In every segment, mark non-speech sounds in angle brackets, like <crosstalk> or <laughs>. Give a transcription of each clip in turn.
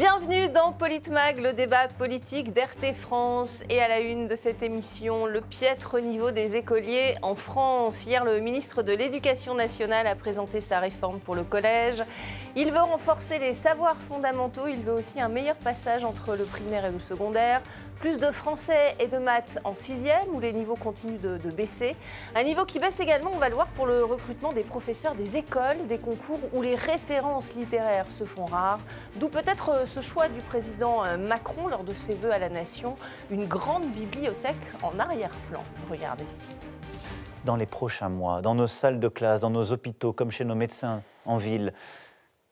Bienvenue dans Politmag, le débat politique d'RT France. Et à la une de cette émission, le piètre niveau des écoliers en France. Hier, le ministre de l'Éducation nationale a présenté sa réforme pour le collège. Il veut renforcer les savoirs fondamentaux. Il veut aussi un meilleur passage entre le primaire et le secondaire. Plus de français et de maths en sixième, où les niveaux continuent de, de, baisser. Un niveau qui baisse également, on va le voir, pour le recrutement des professeurs des écoles, des concours où les références littéraires se font rares. D'où peut-être ce choix du président Macron lors de ses vœux à la nation, une grande bibliothèque en arrière-plan. Regardez. Dans les prochains mois, dans nos salles de classe, dans nos hôpitaux, comme chez nos médecins en ville,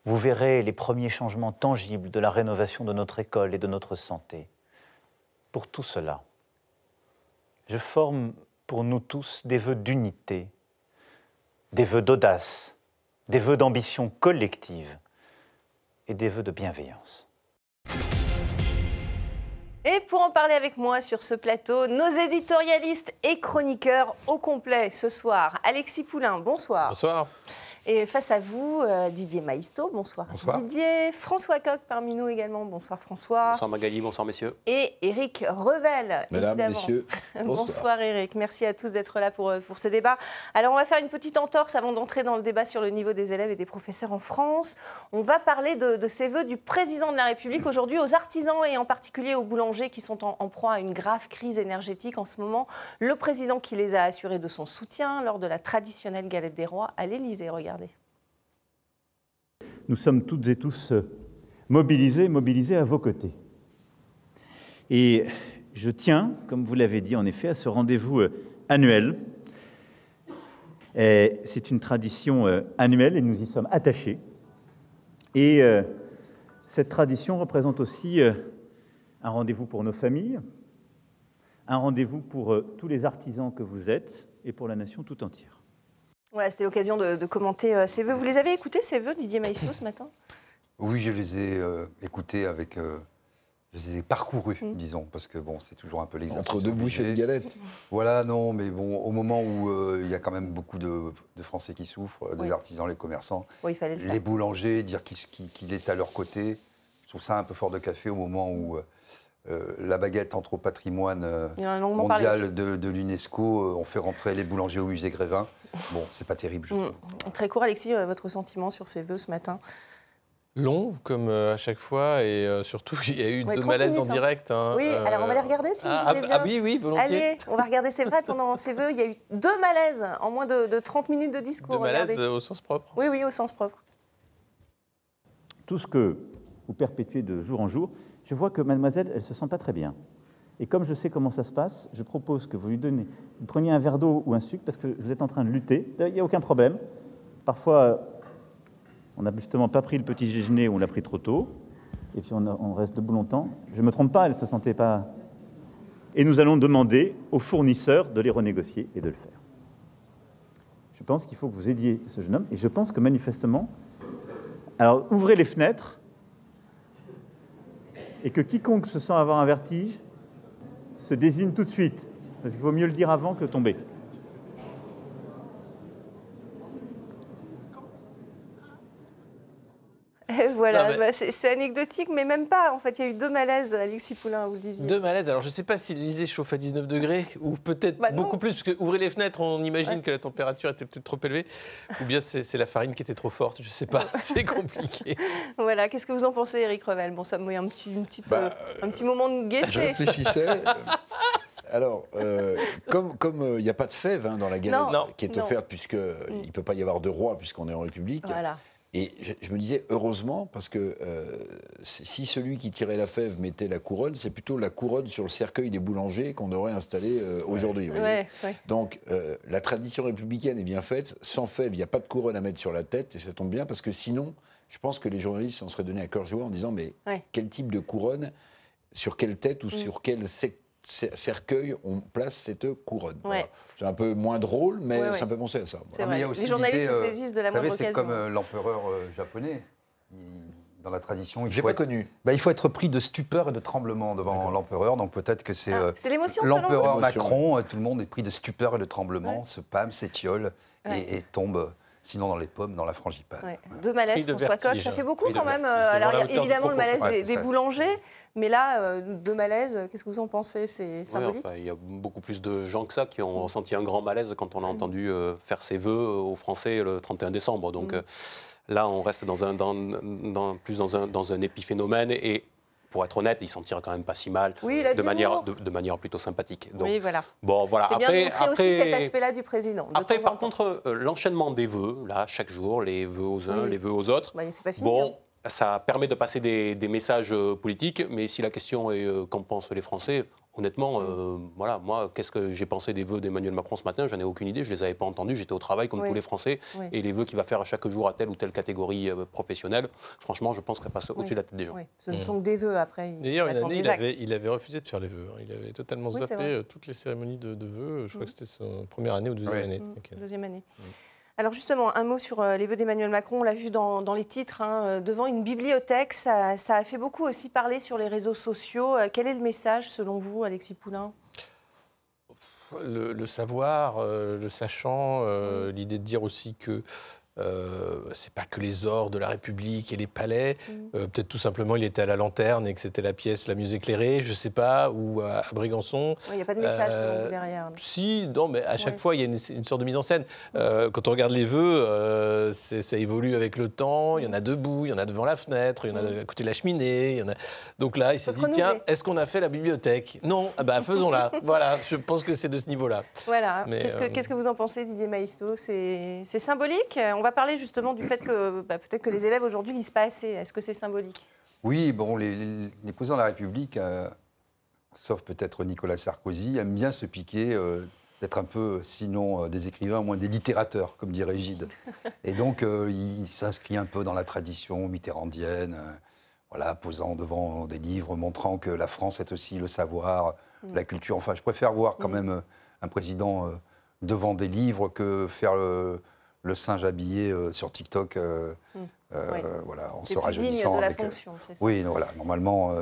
vous verrez les premiers changements tangibles de la rénovation de notre école et de notre santé pour tout cela. Je forme pour nous tous des vœux d'unité, des vœux d'audace, des vœux d'ambition collective et des vœux de bienveillance. Et pour en parler avec moi sur ce plateau, nos éditorialistes et chroniqueurs au complet ce soir. Alexis Poulain, bonsoir. Bonsoir. Et face à vous, euh, Didier Maisto, bonsoir. bonsoir. Didier, François Coq parmi nous également, bonsoir François. Bonsoir Magali, bonsoir messieurs. Et Éric Revel. Mesdames, évidemment. messieurs, <laughs> bonsoir. bonsoir Éric, merci à tous d'être là pour, pour ce débat. Alors on va faire une petite entorse avant d'entrer dans le débat sur le niveau des élèves et des professeurs en France. On va parler de, de ces vœux du président de la République aujourd'hui aux artisans et en particulier aux boulangers qui sont en, en proie à une grave crise énergétique en ce moment. Le président qui les a assurés de son soutien lors de la traditionnelle galette des rois à l'Élysée, Nous sommes toutes et tous mobilisés, mobilisés à vos côtés. Et je tiens, comme vous l'avez dit en effet, à ce rendez-vous annuel. C'est une tradition annuelle et nous y sommes attachés. Et cette tradition représente aussi un rendez-vous pour nos familles, un rendez-vous pour tous les artisans que vous êtes et pour la nation tout entière. Voilà, c'était l'occasion de, de, commenter euh, ces vœux. Vous les avez écoutés, ces vœux, Didier Maïsto, ce matin? Oui, je les ai euh, écoutés avec. Euh, je les ai parcourus, mmh. disons, parce que bon, c'est toujours un peu l'exercice. Entre deux bouchées de galette. Voilà, non, mais bon, au moment où il y a quand même beaucoup de, de Français qui souffrent, oui. les artisans, les commerçants, oui, il fallait le les boulangers, dire qu'il qu est à leur côté, je trouve ça un peu fort de café au moment où. Euh, la baguette entre au patrimoine euh, mondial de, de l'UNESCO. Euh, on fait rentrer les boulangers au musée Grévin. <laughs> Bon, c'est pas terrible, je trouve. Mmh. Très court, Alexis, votre sentiment sur ces vœux ce matin? Long, comme à chaque fois, et euh, surtout, <laughs> il y a eu ouais, deux malaises minutes, en direct. Hein. Oui, euh, alors on va les regarder si ah, vous voulez bien. Ah oui, oui, volontiers. Allez, on va regarder, c'est vrai, pendant ces vœux, il y a eu deux malaises en moins de, de 30 minutes de discours. Deux malaises regardez. au sens propre Oui, oui, au sens propre. Tout ce que vous perpétuez de jour en jour, je vois que mademoiselle, elle ne se sent pas très bien. Et comme je sais comment ça se passe, je propose que vous lui donnez, preniez un verre d'eau ou un sucre parce que vous êtes en train de lutter. Il n'y a aucun problème. Parfois, on n'a justement pas pris le petit déjeuner ou on l'a pris trop tôt. Et puis on, on, reste debout longtemps. Je ne me trompe pas, elle ne se sentait pas. Et nous allons demander aux fournisseurs de les renégocier et de le faire. Je pense qu'il faut que vous aidiez ce jeune homme. Et je pense que manifestement, alors ouvrez les fenêtres et que quiconque se sent avoir un vertige se désigne tout de suite, parce qu'il faut mieux le dire avant que tomber. Et voilà, mais... bah, c'est anecdotique, mais même pas. En fait, il y a eu deux malaises, Alexis Poulain, vous le disiez. Deux malaises. Alors, je ne sais pas si l'Élysée chauffe à 19 degrés, ou peut-être bah beaucoup plus, parce que ouvrez les fenêtres, on imagine ouais. que la température était peut-être trop élevée, ou bien c'est la farine qui était trop forte, je ne sais pas, <laughs> c'est compliqué. voilà, qu'est-ce que vous en pensez, Eric Revel? Bon, ça me met un petit, une petite, bah, euh, un petit moment de gaieté. Je réfléchissais. Alors, euh, comme il comme, n'y euh, a pas de fève hein, dans la galette non, qui est offerte, puisqu'il mm. ne peut pas y avoir de roi, puisqu'on est en République, voilà. Et je, je, me disais, heureusement, parce que euh, si celui qui tirait la fève mettait la couronne, c'est plutôt la couronne sur le cercueil des boulangers qu'on aurait installé euh, aujourd'hui. Ouais, ouais. Donc, euh, la tradition républicaine est bien faite. Sans fève, il n'y a pas de couronne à mettre sur la tête, et ça tombe bien, parce que sinon, je pense que les journalistes s'en seraient donné à cœur joie en disant, mais quel type de couronne, sur quelle tête ou mmh. sur quel secteur cercueil, on place cette couronne. Ouais. Voilà. C'est un peu moins drôle, mais ouais, ouais. ça me fait penser à ça. Voilà. Mais les journalistes se saisissent de la moindre C'est comme euh, l'empereur euh, japonais. Il, dans la tradition, il faut, pas être, connu. Bah, il faut être pris de stupeur et de tremblement devant l'empereur. Donc peut-être que c'est ah, euh, l'empereur Macron. Tout le monde est pris de stupeur et de tremblement, se pâme, s'étiole et, et tombe sinon dans les pommes, dans la frangipane. Deux malaises, François Coq, ça fait beaucoup quand même. Alors évidemment le malaise des, boulangers, mais là, euh, deux malaises, qu'est-ce que vous en pensez? C'est symbolique? Il y a beaucoup plus de gens que ça qui ont ressenti un grand malaise quand on a entendu euh, faire ses vœux aux Français le 31 décembre. Donc mm. là, on reste dans un, dans, plus dans un, dans un épiphénomène et pour être honnête, il s'en tire quand même pas si mal, de, manière, de, manière plutôt sympathique. oui, voilà. Bon, voilà. C'est bien après, après, aussi cet aspect-là du président. Après, par contre, euh, l'enchaînement des vœux, là, chaque jour, les vœux aux uns, les vœux aux autres. Bah, c'est pas fini. Bon, hein. ça permet de passer des, des messages euh, politiques, mais si la question est euh, qu'en pensent les Français, Honnêtement, euh, voilà, moi, qu'est-ce que j'ai pensé des vœux d'Emmanuel Macron ce matin? J'en ai aucune idée, je ne les avais pas entendus, j'étais au travail comme tous les Français. Et les vœux qu'il va faire à chaque jour à telle ou telle catégorie euh, professionnelle, franchement, je pense qu'elle passe au-dessus de la tête des gens. Ce ne sont que des vœux après. D'ailleurs, une année, il avait, il avait, refusé de faire les vœux. Hein. Il avait totalement zappé euh, toutes les cérémonies de, vœux. Je crois mm. que c'était sa première année ou deuxième année. Mm. Deuxième année. Mm. Alors justement, un mot sur euh, les vœux d'Emmanuel Macron. On l'a vu dans, les titres, hein, euh, devant une bibliothèque. Ça, a fait beaucoup aussi parler sur les réseaux sociaux. Euh, quel est le message selon vous, Alexis Poulain? Le, savoir, le sachant, l'idée de dire aussi que euh, c'est pas que les ors de la République et les palais. Mm. Euh, peut-être tout simplement il était à la lanterne et que c'était la pièce la mieux éclairée, je sais pas, ou à, Brégançon. Il n'y a pas de message euh, derrière. Si, non, mais à chaque fois il y a une, sorte de mise en scène. quand on regarde les vœux, ça évolue avec le temps. Il y en a debout, il y en a devant la fenêtre, il y en a mm. à côté de la cheminée. Il y en a... Donc là, il s'est dit tiens, est-ce qu'on a fait la bibliothèque? Non, ah bah, faisons-la. <laughs> voilà, je pense que c'est de ce niveau-là. Voilà. Qu'est-ce que, que, vous en pensez, Didier Maisto? C'est symbolique? On va parler justement du fait que bah, peut-être que les élèves aujourd'hui lisent pas assez. Est-ce que c'est symbolique? Oui, bon, les, présidents de la République, euh, sauf peut-être Nicolas Sarkozy, aiment bien se piquer euh, d'être un peu, sinon euh, des écrivains, au moins des littérateurs, comme dirait Gide. <laughs> Et donc, il s'inscrit un peu dans la tradition mitterrandienne, voilà, posant devant des livres montrant que la France est aussi le savoir, mm. la culture. Enfin, je préfère voir quand mm. même un président devant des livres que faire le singe habillé euh, sur TikTok, euh, hmm. euh, voilà, en se rajeunissant. De la fonction, oui, voilà, normalement,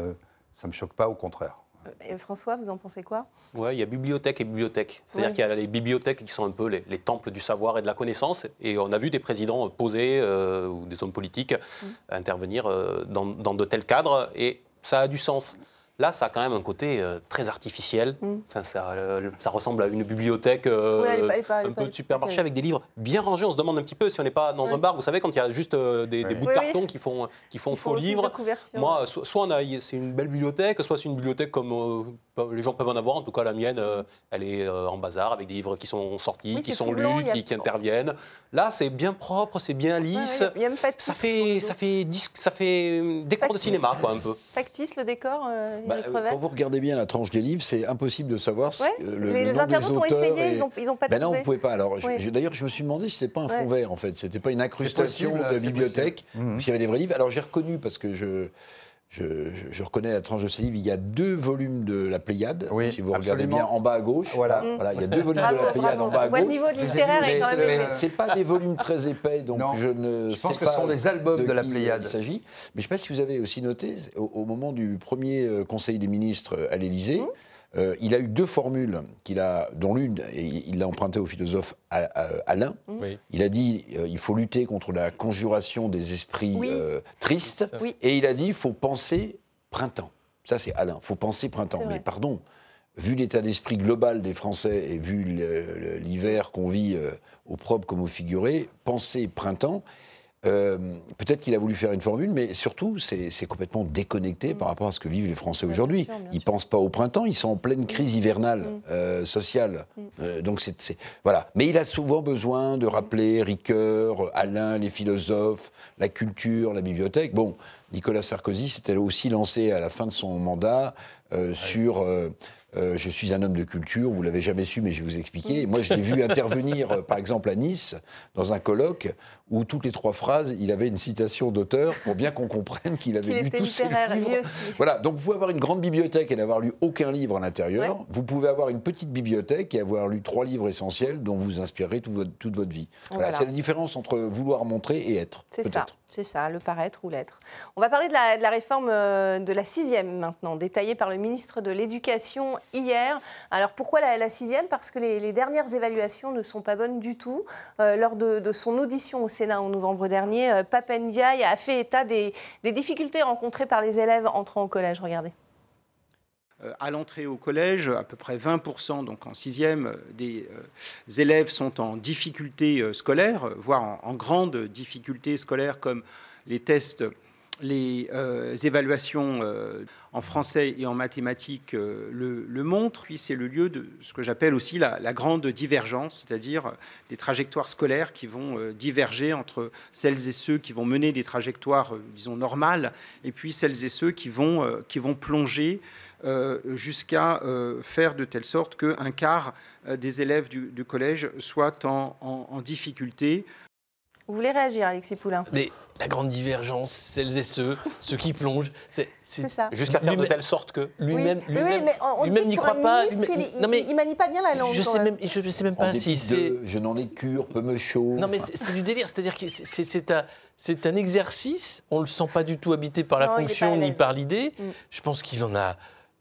ça ne me choque pas, au contraire. François, vous en pensez quoi? Oui, il y a bibliothèque et bibliothèque. C'est-à-dire qu'il y a les bibliothèques qui sont un peu les, temples du savoir et de la connaissance. Et on a vu des présidents posés ou des hommes politiques hmm. intervenir dans, dans, de tels cadres. Et ça a du sens. Là, ça a quand même un côté euh, très artificiel. Mm. Enfin, ça, euh, ça, ressemble à une bibliothèque, euh, un peu de supermarché avec des livres bien rangés. On se demande un petit peu si on n'est pas dans un bar. Vous savez, quand il y a juste des, bouts de carton qui font, qui font faux livres. Moi, soit, c'est une belle bibliothèque, soit c'est une bibliothèque comme les gens peuvent en avoir. En tout cas, la mienne, elle est en bazar avec des livres qui sont sortis, qui sont lus, qui, interviennent. Là, c'est bien propre, c'est bien lisse. ça fait, ça fait, ça fait décor de cinéma, quoi, un peu. Factice le décor. Bah, quand vous regardez bien la tranche des livres, c'est impossible de savoir si, euh, le, les internautes ont essayé, ils n'ont pas ben non, on ne pouvait pas. Alors, d'ailleurs, je me suis demandé si c'était pas un fond vert, en fait. C'était pas une incrustation de bibliothèque, mmh. s'il y avait des vrais livres. Alors, j'ai reconnu, parce que je... Je, reconnais la tranche de ces livres. Il y a deux volumes de la Pléiade, si vous regardez bien en bas à gauche. Voilà. voilà il y a deux <laughs> volumes de la Pléiade en bas à gauche. Le niveau littéraire est quand même. C'est pas des volumes très épais, donc je ne je pense que ce sont des albums de, la Pléiade. Il s'agit. Mais je ne sais pas si vous avez aussi noté, au, moment du premier euh, Conseil des ministres à l'Élysée. Mmh. Euh, il a eu deux formules qu'il a, dont l'une, il l'a emprunté au philosophe Alain. Il a dit euh, il faut lutter contre la conjuration des esprits euh, tristes, et il a dit il faut penser printemps. Ça, c'est Alain. Il faut penser printemps. Mais pardon, vu l'état d'esprit global des Français et vu l'hiver qu'on vit au propre comme au figuré, penser printemps. Euh, peut-être qu'il a voulu faire une formule, mais surtout, c'est complètement déconnecté par rapport à ce que vivent les Français aujourd'hui. Ils ne pensent pas au printemps, ils sont en pleine crise hivernale mm. euh, sociale. Mm. Euh, donc c'est voilà. Mais il a souvent besoin de rappeler Ricoeur, Alain, les philosophes, la culture, la bibliothèque. Bon, Nicolas Sarkozy s'était aussi lancé à la fin de son mandat sur euh, je suis un homme de culture, vous l'avez jamais su, mais je vais vous expliquer. Moi, je l'ai vu <laughs> intervenir, euh, par exemple, à Nice, dans un colloque où toutes les trois phrases, il avait une citation d'auteur pour bien qu'on comprenne qu'il avait lu tous ses livres. Voilà, donc vous pouvez avoir une grande bibliothèque et n'avoir lu aucun livre à l'intérieur. Vous pouvez avoir une petite bibliothèque et avoir lu trois livres essentiels dont vous inspirerez toute votre, toute votre vie. Voilà, c'est la différence entre vouloir montrer et être. Ça. C'est ça, le paraître ou l'être. On va parler de la, réforme euh, de la sixième maintenant, détaillée par le ministre de l'Éducation hier. Alors pourquoi la, sixième? Parce que les, dernières évaluations ne sont pas bonnes du tout. Euh, lors de, son audition au Sénat en novembre dernier, euh, Papendiaï a fait état des, des difficultés rencontrées par les élèves entrant au collège. Regardez. Euh, à l'entrée au collège, à peu près 20%, donc en sixième, euh, des euh, élèves sont en difficulté scolaire, voire en, grande difficulté scolaire, comme les tests, les évaluations en français et en mathématiques le, montrent. Puis c'est le lieu de ce que j'appelle aussi la, grande divergence, c'est-à-dire des trajectoires scolaires qui vont diverger entre celles et ceux qui vont mener des trajectoires, disons, normales, et puis celles et ceux qui vont, qui vont plonger jusqu'à euh, faire de telle sorte qu'un quart euh, des élèves du, collège soient en, difficulté. Vous voulez réagir, Alexis Poulain? Mais la grande divergence, celles et ceux, ceux qui plongent, c'est ça. Jusqu'à faire de telle sorte que lui-même oui. lui-même n'y croit pas. il, non, mais, il, manie pas bien la langue. Je sais même, je sais même pas si c'est. Je n'en ai cure, peu me chaud. Non, mais c'est du délire. C'est-à-dire que c'est un, c'est un exercice. On le sent pas du tout habité par la fonction ni par l'idée. Mm. Je pense qu'il en a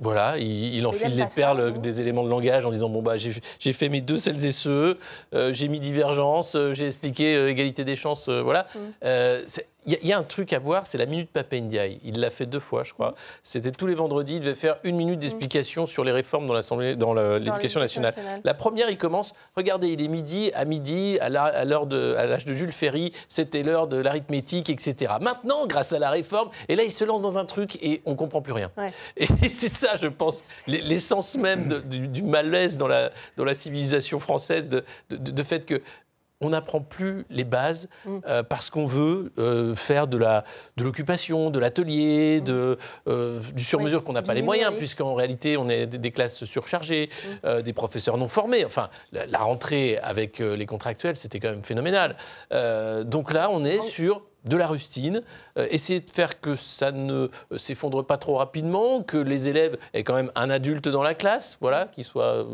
voilà, il, enfile les perles des éléments de langage en disant bon bah j'ai fait mes deux celles et ceux, euh, j'ai mis divergence, euh, j'ai expliqué euh, égalité des chances, voilà. Mm. Il y, a un truc à voir, c'est la minute Papa Ndiaye. Il l'a fait deux fois, je crois. Mm. C'était tous les vendredis, il devait faire une minute d'explication mm. sur les réformes dans l'Assemblée, dans l'éducation nationale. La première, il commence. Regardez, il est midi, à midi, à l'heure de, à l'âge de Jules Ferry, c'était l'heure de l'arithmétique, etc. Maintenant, grâce à la réforme, et là, il se lance dans un truc et on comprend plus rien. <laughs> Et c'est ça, je pense, l'essence même du, malaise dans la, dans la civilisation française, de, de fait que on n'apprend plus les bases mm. euh, parce qu'on veut euh, faire de la l'occupation, de l'atelier, mm. de euh, du sur-mesure qu'on n'a pas les moyens, puisqu'en réalité on est des, classes surchargées, mm. des professeurs non formés. Enfin, la, rentrée avec les contractuels, c'était quand même phénoménal. donc là, on est sur de la rustine, euh, essayer de faire que ça ne euh, s'effondre pas trop rapidement, que les élèves aient quand même un adulte dans la classe, voilà, qui soit euh,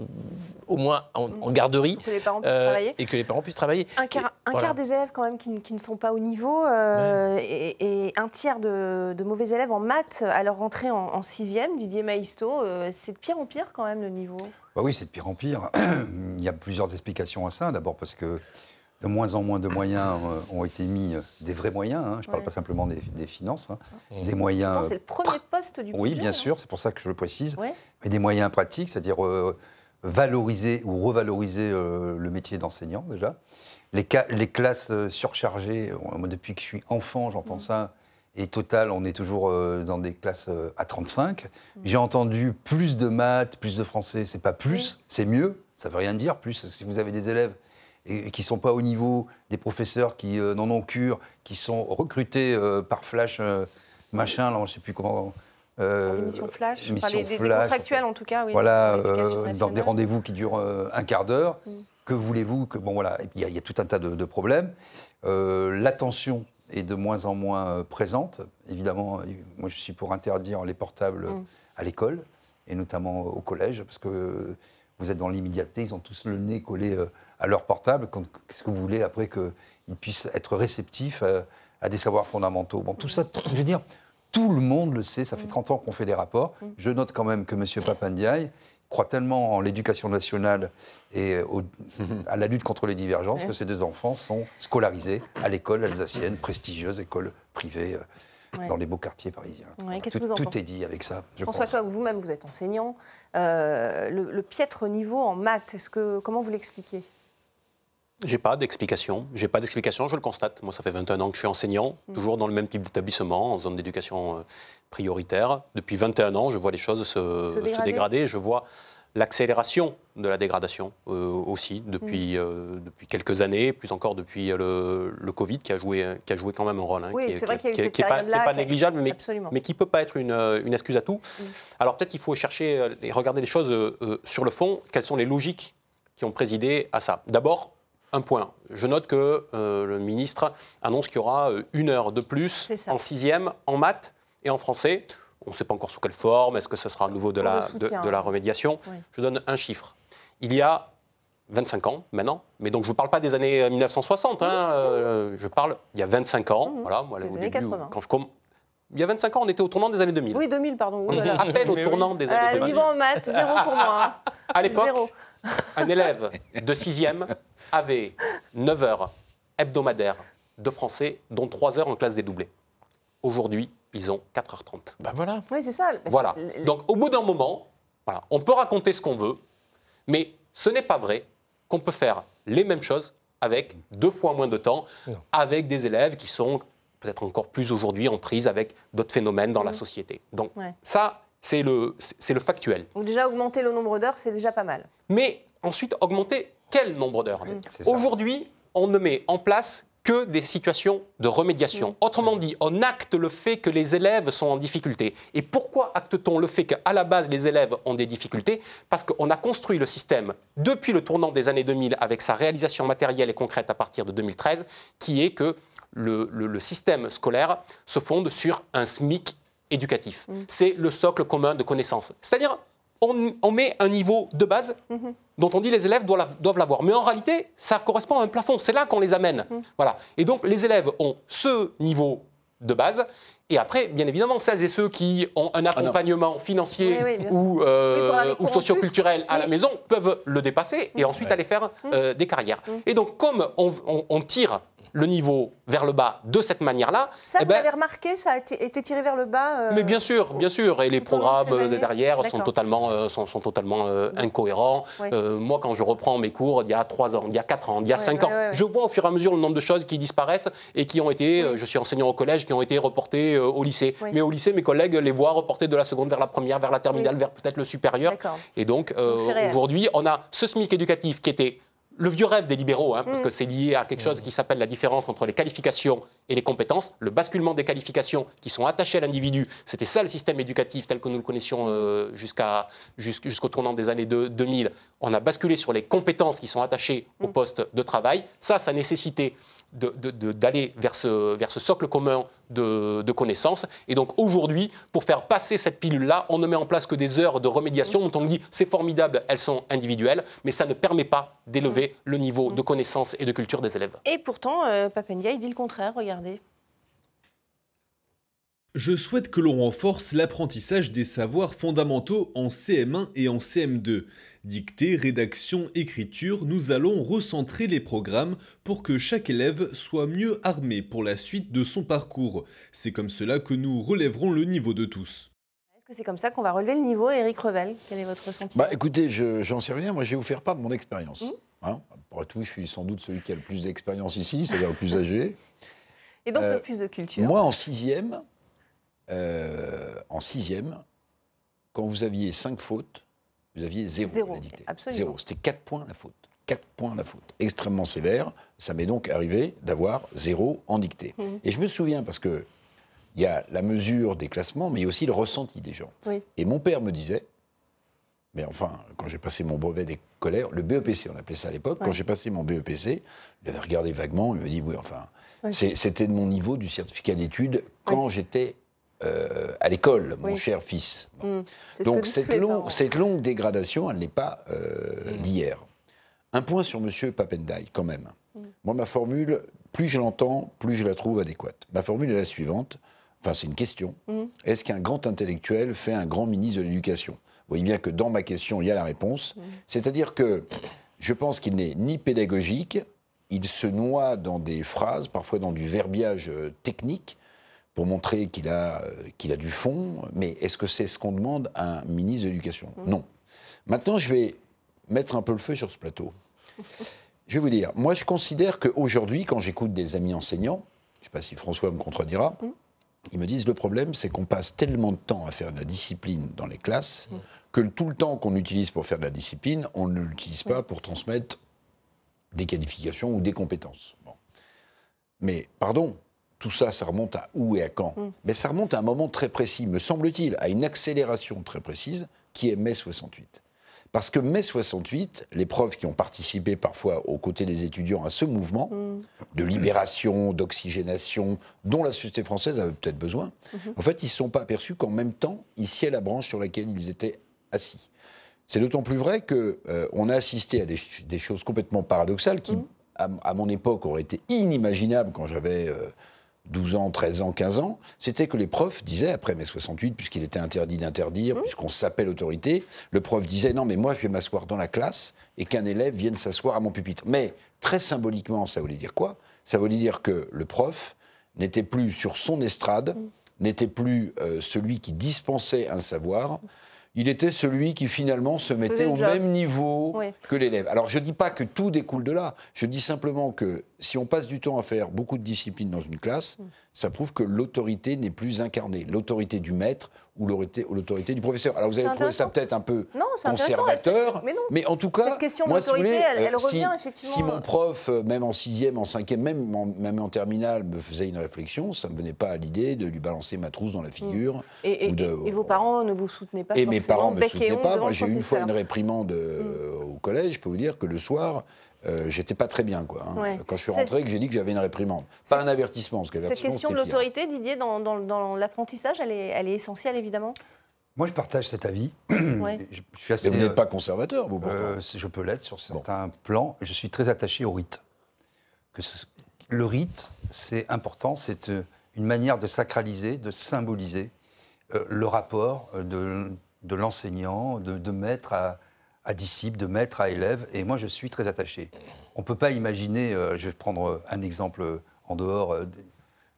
au moins en, garderie. Que les parents puissent travailler. Et que les parents puissent travailler. Un quart, un quart des élèves quand même qui, ne sont pas au niveau et, un tiers de, mauvais élèves en maths à leur rentrée en, sixième, Didier Maisto, c'est de pire en pire quand même le niveau? Bah Oui, c'est de pire en pire. <clears throat> Il y a plusieurs explications à ça. D'abord parce que de moins en moins de moyens euh, ont été mis, euh, des vrais moyens, hein. je ne parle pas simplement des, finances, hein. mmh. des moyens... C'est le premier poste du budget. Oui, bien hein. sûr, c'est pour ça que je le précise, mais des moyens pratiques, c'est-à-dire euh, valoriser ou revaloriser le métier d'enseignant déjà. Les, les, classes surchargées, moi depuis que je suis enfant, j'entends mmh. ça, et total, on est toujours dans des classes à 35. Mmh. J'ai entendu plus de maths, plus de français, c'est pas plus, c'est mieux, ça veut rien dire, plus si vous avez des élèves et qui ne sont pas au niveau des professeurs qui euh, n'en ont cure, qui sont recrutés euh, par Flash, euh, machin, là, je ne sais plus comment. Euh, mission Flash, enfin, des, contractuels en tout cas, oui. Voilà, dans des rendez-vous qui durent un quart d'heure. Mm. Que voulez-vous que, Bon, voilà, il y, a tout un tas de, problèmes. L'attention est de moins en moins présente. Évidemment, moi, je suis pour interdire les portables mm. à l'école, et notamment au collège, parce que vous êtes dans l'immédiateté, ils ont tous le nez collé à leur portable. Qu'est-ce que vous voulez après qu'ils puissent être réceptifs à, des savoirs fondamentaux? Bon, tout ça, je veux dire, tout le monde le sait, ça fait 30 ans qu'on fait des rapports. Je note quand même que M. Papandiaï croit tellement en l'éducation nationale et <laughs> à la lutte contre les divergences que ces deux enfants sont scolarisés à l'école alsacienne, prestigieuse école privée. Dans les beaux quartiers parisiens. tout, est dit avec ça. Je François vous-même, vous êtes enseignant. Euh, le, piètre niveau en maths, est-ce que, comment vous l'expliquez? J'ai pas d'explication. J'ai pas d'explication, je le constate. Moi, ça fait 21 ans que je suis enseignant, mm. toujours dans le même type d'établissement, en zone d'éducation euh, prioritaire. Depuis 21 ans, je vois les choses se, dégrader. Je vois l'accélération de la dégradation euh, aussi depuis, mm. euh, depuis quelques années, plus encore depuis le, Covid qui a, joué, qui a joué quand même un rôle. Hein, oui, c'est vrai qu'il y a qui n'est pas, négligeable, mais, mais qui ne peut pas être une, une excuse à tout. Mm. Alors peut-être qu'il faut chercher et regarder les choses sur le fond. Quelles sont les logiques qui ont présidé à ça D'abord, un point. Je note que euh, le ministre annonce qu'il y aura euh, une heure de plus en sixième en maths et en français. On ne sait pas encore sous quelle forme. Est-ce que ce sera à nouveau de la, de, la remédiation Je donne un chiffre. Il y a 25 ans maintenant. Mais donc je ne vous parle pas des années 1960, hein, je parle il y a 25 ans. Mmh. Voilà, moi, au début, quand je il y a 25 ans, on était au tournant des années 2000. Oui, 2000, pardon. <laughs> à peine au tournant des années 2000. Niveau en maths, zéro pour moi. Hein. <laughs> À l'époque, un élève de 6e avait 9 heures hebdomadaires de français, dont 3 heures en classe dédoublée. Aujourd'hui, ils ont 4h30. Ben voilà. Oui, c'est ça. Voilà. Donc, au bout d'un moment, voilà, on peut raconter ce qu'on veut, mais ce n'est pas vrai qu'on peut faire les mêmes choses avec deux fois moins de temps, avec des élèves qui sont peut-être encore plus aujourd'hui en prise avec d'autres phénomènes dans la mmh. société. Donc ça, c'est le, c'est le factuel. Donc déjà augmenter le nombre d'heures, c'est déjà pas mal. Mais ensuite, augmenter quel nombre d'heures mmh. Aujourd'hui, on ne met en place que des situations de remédiation. Autrement dit, on acte le fait que les élèves sont en difficulté. Et pourquoi acte-t-on le fait qu'à la base, les élèves ont des difficultés? Parce qu'on a construit le système depuis le tournant des années 2000 avec sa réalisation matérielle et concrète à partir de 2013, qui est que le, système scolaire se fonde sur un SMIC éducatif. Mm. C'est le socle commun de connaissances. C'est-à-dire, on, met un niveau de base mm-hmm. Dont on dit les élèves doivent l'avoir. Mais en réalité, ça correspond à un plafond. C'est là qu'on les amène. Mm. Voilà. Et donc, les élèves ont ce niveau de base et après, bien évidemment, celles et ceux qui ont un ah accompagnement financier ou, euh, ou socioculturel à la maison peuvent le dépasser et ensuite aller faire mm. euh, des carrières. Et donc, comme on tire le niveau vers le bas de cette manière-là. Ça, eh vous ben, avez remarqué, ça a été tiré vers le bas euh, Mais bien sûr, bien sûr. Et les programmes derrière sont totalement, euh, sont, totalement euh, incohérents. moi, quand je reprends mes cours d'il y a 3 ans, d'il y a 4 ans, d'il y a 5 ans, je vois au fur et à mesure le nombre de choses qui disparaissent et qui ont été, je suis enseignant au collège, qui ont été reportées au lycée. Mais au lycée, mes collègues les voient reportées de la seconde vers la première, vers la terminale, vers peut-être le supérieur. Et donc, aujourd'hui, on a ce SMIC éducatif qui était le vieux rêve des libéraux, hein, parce mm. que c'est lié à quelque chose qui s'appelle la différence entre les qualifications et les compétences, le basculement des qualifications qui sont attachées à l'individu, c'était ça le système éducatif tel que nous le connaissions euh, jusqu'à, jusqu'au tournant des années 2000. On a basculé sur les compétences qui sont attachées au mm. poste de travail. Ça, ça nécessitait d'aller vers ce, vers ce socle commun de, connaissances. Et donc aujourd'hui, pour faire passer cette pilule-là, on ne met en place que des heures de remédiation dont on dit c'est formidable, elles sont individuelles, mais ça ne permet pas d'élever le niveau de connaissances et de culture des élèves. Et pourtant, euh, Papendia, il dit le contraire, regardez. Je souhaite que l'on renforce l'apprentissage des savoirs fondamentaux en CM1 et en CM2. Dictée, rédaction, écriture, nous allons recentrer les programmes pour que chaque élève soit mieux armé pour la suite de son parcours. C'est comme cela que nous relèverons le niveau de tous. Est-ce que c'est comme ça qu'on va relever le niveau, Eric Revel? Quel est votre sentiment? Bah, Écoutez, j'en sais rien. Moi, je vais vous faire part de mon expérience. Mmh. Hein? Pour tout, je suis sans doute celui qui a le plus d'expérience ici, c'est-à-dire le plus âgé. <laughs> Et donc le euh, plus de culture? Moi, en sixième, euh, en sixième, quand vous aviez cinq fautes, vous aviez zéro, zéro. Zéro. C'était 4 points la faute. 4 points la faute. Extrêmement sévère. Ça m'est donc arrivé d'avoir zéro en dictée. Mmh. Et je me souviens parce que il y a la mesure des classements, mais il y a aussi le ressenti des gens. Et mon père me disait, mais enfin, quand j'ai passé mon brevet d'écolaire, le BEPC, on appelait ça à l'époque, quand j'ai passé mon BEPC, il avait regardé vaguement, il me dit, oui, enfin, c'était de mon niveau du certificat d'études quand j'étais euh, à l'école, mon cher fils. Mm. Donc cette, cette, longue dégradation, elle n'est pas euh, mm. d'hier. Un point sur M. Papendai, quand même. Mm. Moi, ma formule, plus je l'entends, plus je la trouve adéquate. Ma formule est la suivante. Enfin, c'est une question. Est-ce qu'un grand intellectuel fait un grand ministre de l'Éducation? Vous voyez bien que dans ma question, il y a la réponse. C'est-à-dire que je pense qu'il n'est ni pédagogique, il se noie dans des phrases, parfois dans du verbiage euh, technique, pour montrer qu'il a, euh, qu'il a du fond, mais est-ce que c'est ce qu'on demande à un ministre de l'Éducation? Mmh. Non. Maintenant, je vais mettre un peu le feu sur ce plateau. Je vais vous dire, moi je considère qu'aujourd'hui, quand j'écoute des amis enseignants, je ne sais pas si François me contredira, mmh. ils me disent le problème, c'est qu'on passe tellement de temps à faire de la discipline dans les classes mmh. que tout le temps qu'on utilise pour faire de la discipline, on ne l'utilise pas pour transmettre des qualifications ou des compétences. Mais pardon, tout ça, ça remonte à où et à quand mm. Mais ça remonte à un moment très précis, me semble-t-il, à une accélération très précise, qui est mai 68. Parce que mai 68, les profs qui ont participé parfois aux côtés des étudiants à ce mouvement mm. de libération, d'oxygénation, dont la société française avait peut-être besoin, mm-hmm. en fait, ils ne se sont pas aperçus qu'en même temps, ils sciaient la branche sur laquelle ils étaient assis. C'est d'autant plus vrai qu'on on a assisté à des, choses complètement paradoxales qui, mmh. à, mon époque, auraient été inimaginables quand j'avais 12 ans, 13 ans, 15 ans, c'était que les profs disaient, après mai 68, puisqu'il était interdit d'interdire, mmh. puisqu'on s'appelle autorité, le prof disait non, mais moi je vais m'asseoir dans la classe et qu'un élève vienne s'asseoir à mon pupitre. Mais très symboliquement, ça voulait dire quoi? Ça voulait dire que le prof n'était plus sur son estrade, mmh. n'était plus euh, celui qui dispensait un savoir, il était celui qui finalement se mettait au même niveau que l'élève. Alors je ne dis pas que tout découle de là, je dis simplement que si on passe du temps à faire beaucoup de disciplines dans une classe, mm. ça prouve que l'autorité n'est plus incarnée. L'autorité du maître ou l'autorité du professeur. Alors vous allez trouver ça peut-être un peu conservateur, mais, en tout cas, cette question d'autorité, elle, elle, revient si, effectivement. Si mon prof, euh, même en sixième, en cinquième, même en, même en terminale, me faisait une réflexion, ça ne me venait pas à l'idée de lui balancer ma trousse dans la figure. Mm. Et, vos parents ne vous soutenaient pas Et mes parents ne me soutenaient pas. Moi, j'ai eu une fois une réprimande euh, mm. au collège. Je peux vous dire que le soir, euh, j'étais pas très bien. Quoi, hein. Quand je suis rentré, que j'ai dit que j'avais une réprimande. Pas un avertissement. Parce Cette question de l'autorité, Didier, dans, l'apprentissage, elle est, elle est, essentielle, évidemment? Moi, je partage cet avis. <clears throat> je, suis assez, Mais vous n'êtes pas conservateur, vous euh, Je peux l'être sur certains plans. Je suis très attaché au rite. Que le rite, c'est important, c'est euh, une manière de sacraliser, de symboliser euh, le rapport de, de l'enseignant, de, de maître à à disciples, de maître à élève, et moi je suis très attaché. On ne peut pas imaginer, euh, je vais prendre un exemple en dehors, euh,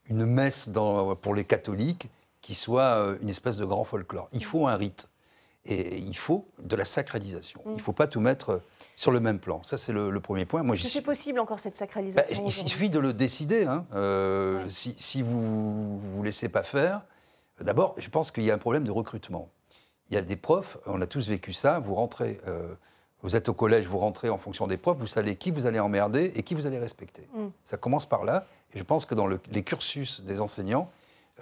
une messe dans, pour les catholiques qui soit euh, une espèce de grand folklore. Il faut un rite. Et il faut de la sacralisation. Il ne faut pas tout mettre sur le même plan. Ça, c'est le, premier point. Est-ce que c'est possible encore cette sacralisation bah, Il suffit de le décider. Hein. si, si, vous ne vous laissez pas faire, d'abord, je pense qu'il y a un problème de recrutement il y a des profs, on a tous vécu ça, vous rentrez, euh, vous êtes au collège, vous rentrez en fonction des profs, vous savez qui vous allez emmerder et qui vous allez respecter. Mm. Ça commence par là, et je pense que dans les cursus des enseignants,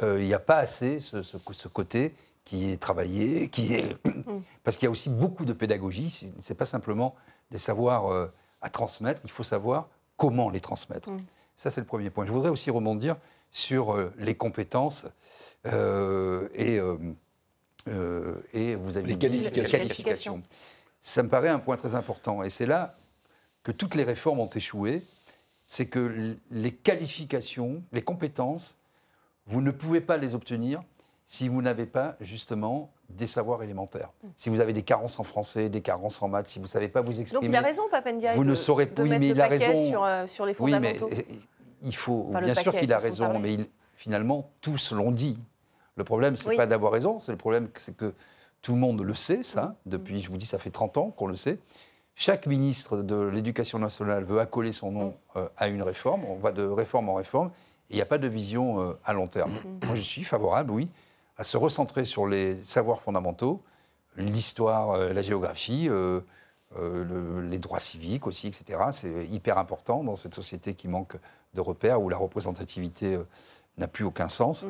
euh, il n'y a pas assez ce, ce, côté qui est travaillé, qui est... Mm. <coughs> Parce qu'il y a aussi beaucoup de pédagogie, ce n'est pas simplement des savoirs euh, à transmettre, il faut savoir comment les transmettre. Mm. Ça, c'est le premier point. Je voudrais aussi rebondir sur les compétences et euh, et vous avez les qualifications. les qualifications. Ça me paraît un point très important. Et c'est là que toutes les réformes ont échoué. C'est que les qualifications, les compétences, vous ne pouvez pas les obtenir si vous n'avez pas justement des savoirs élémentaires. Si vous avez des carences en français, des carences en maths, si vous ne savez pas vous exprimer. Donc il a raison, Papendia. Vous ne saurez pas. Oui, mais il a raison. Sur, euh, sur, les fondamentaux. Oui, mais il faut. bien sûr qu'il a raison, mais finalement, tous l'ont dit. Le problème, ce n'est pas d'avoir raison, c'est le problème, c'est que tout le monde le sait, ça. Mm. Depuis, je vous dis, ça fait 30 ans qu'on le sait. Chaque ministre de l'Éducation nationale veut accoler son nom mm. euh, à une réforme. On va de réforme en réforme. Il n'y a pas de vision euh, à long terme. Mm. Moi, je suis favorable, oui, à se recentrer sur les savoirs fondamentaux, l'histoire, euh, la géographie, les droits civiques aussi, etc. C'est hyper important dans cette société qui manque de repères, où la représentativité n'a plus aucun sens.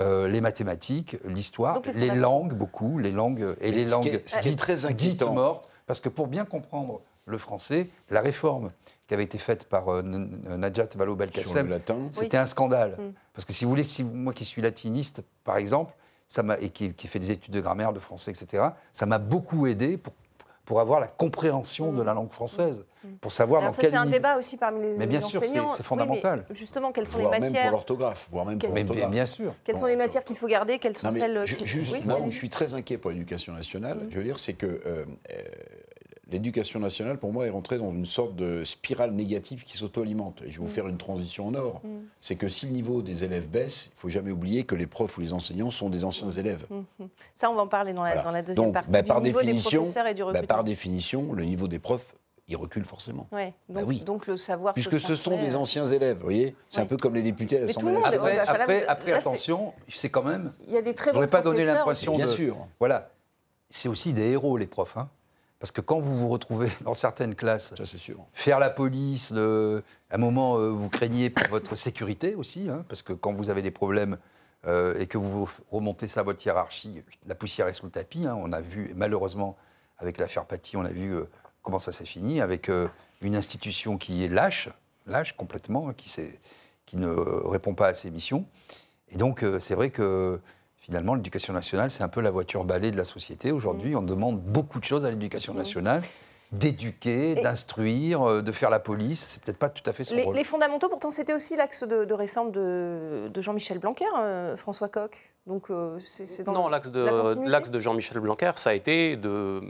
Euh, les mathématiques, l'histoire, les, langues, beaucoup, les langues et les langues ce qui est très inquiétant. mortes. Parce que pour bien comprendre le français, la réforme qui avait été faite par euh, Najat Vallaud-Belkacem, c'était un scandale. Mm. Parce que si vous voulez, si, moi qui suis latiniste, par exemple, ça et qui, qui, fait des études de grammaire, de français, etc., ça m'a beaucoup aidé pour pour avoir la compréhension de la langue française, mm. pour savoir dans ça, quel c'est un débat aussi parmi les, mais bien sûr, c'est fondamental. justement, quelles sont les matières même pour l'orthographe, voire même pour l'orthographe. Bien sûr. Quelles sont les matières qu'il faut garder? Quelles sont celles je, Juste, moi, où je suis très inquiet pour l'éducation nationale, mm. je veux dire, c'est que euh, l'éducation nationale, pour moi, est rentrée dans une sorte de spirale négative qui s'auto-alimente. Et je vais vous mm. faire une transition en or. Mm. C'est que si le niveau des élèves baisse, il ne faut jamais oublier que les profs ou les enseignants sont des anciens mm. élèves. Mm-hmm. Ça, on va en parler dans la, dans la deuxième partie. Bah, par, définition, bah, par définition, le niveau des profs il recule forcément. Ouais, bah oui. donc le savoir. Puisque ce sont des anciens élèves, vous voyez C'est un peu comme les députés à l'Assemblée nationale. Après, après, attention, c'est quand même. Il y a des très bons Je ne pas donner l'impression de. Bien sûr. Voilà. C'est aussi des héros, les profs. Hein. Parce que quand vous vous retrouvez <laughs> dans certaines classes, sûr. faire la police, à un moment, euh, vous craignez pour votre sécurité aussi, hein, parce que quand vous avez des problèmes euh, et que vous remontez ça à votre hiérarchie, la poussière est sous le tapis. Hein. on a vu, malheureusement, avec l'affaire Paty, on a vu euh, comment ça s'est fini, avec une institution qui est lâche, lâche complètement, qui, qui ne répond pas à ses missions. Et donc, c'est vrai que finalement, l'éducation nationale, c'est un peu la voiture balai de la société. Aujourd'hui, on demande beaucoup de choses à l'éducation nationale d'éduquer, d'instruire, euh, de faire la police. C'est peut-être pas tout à fait son les, rôle. Les fondamentaux, pourtant, c'était aussi l'axe de, réforme de, Jean-Michel Blanquer, euh, François Coq. Donc, euh, c'est dans non, l'axe de, Jean-Michel Blanquer, ça a été de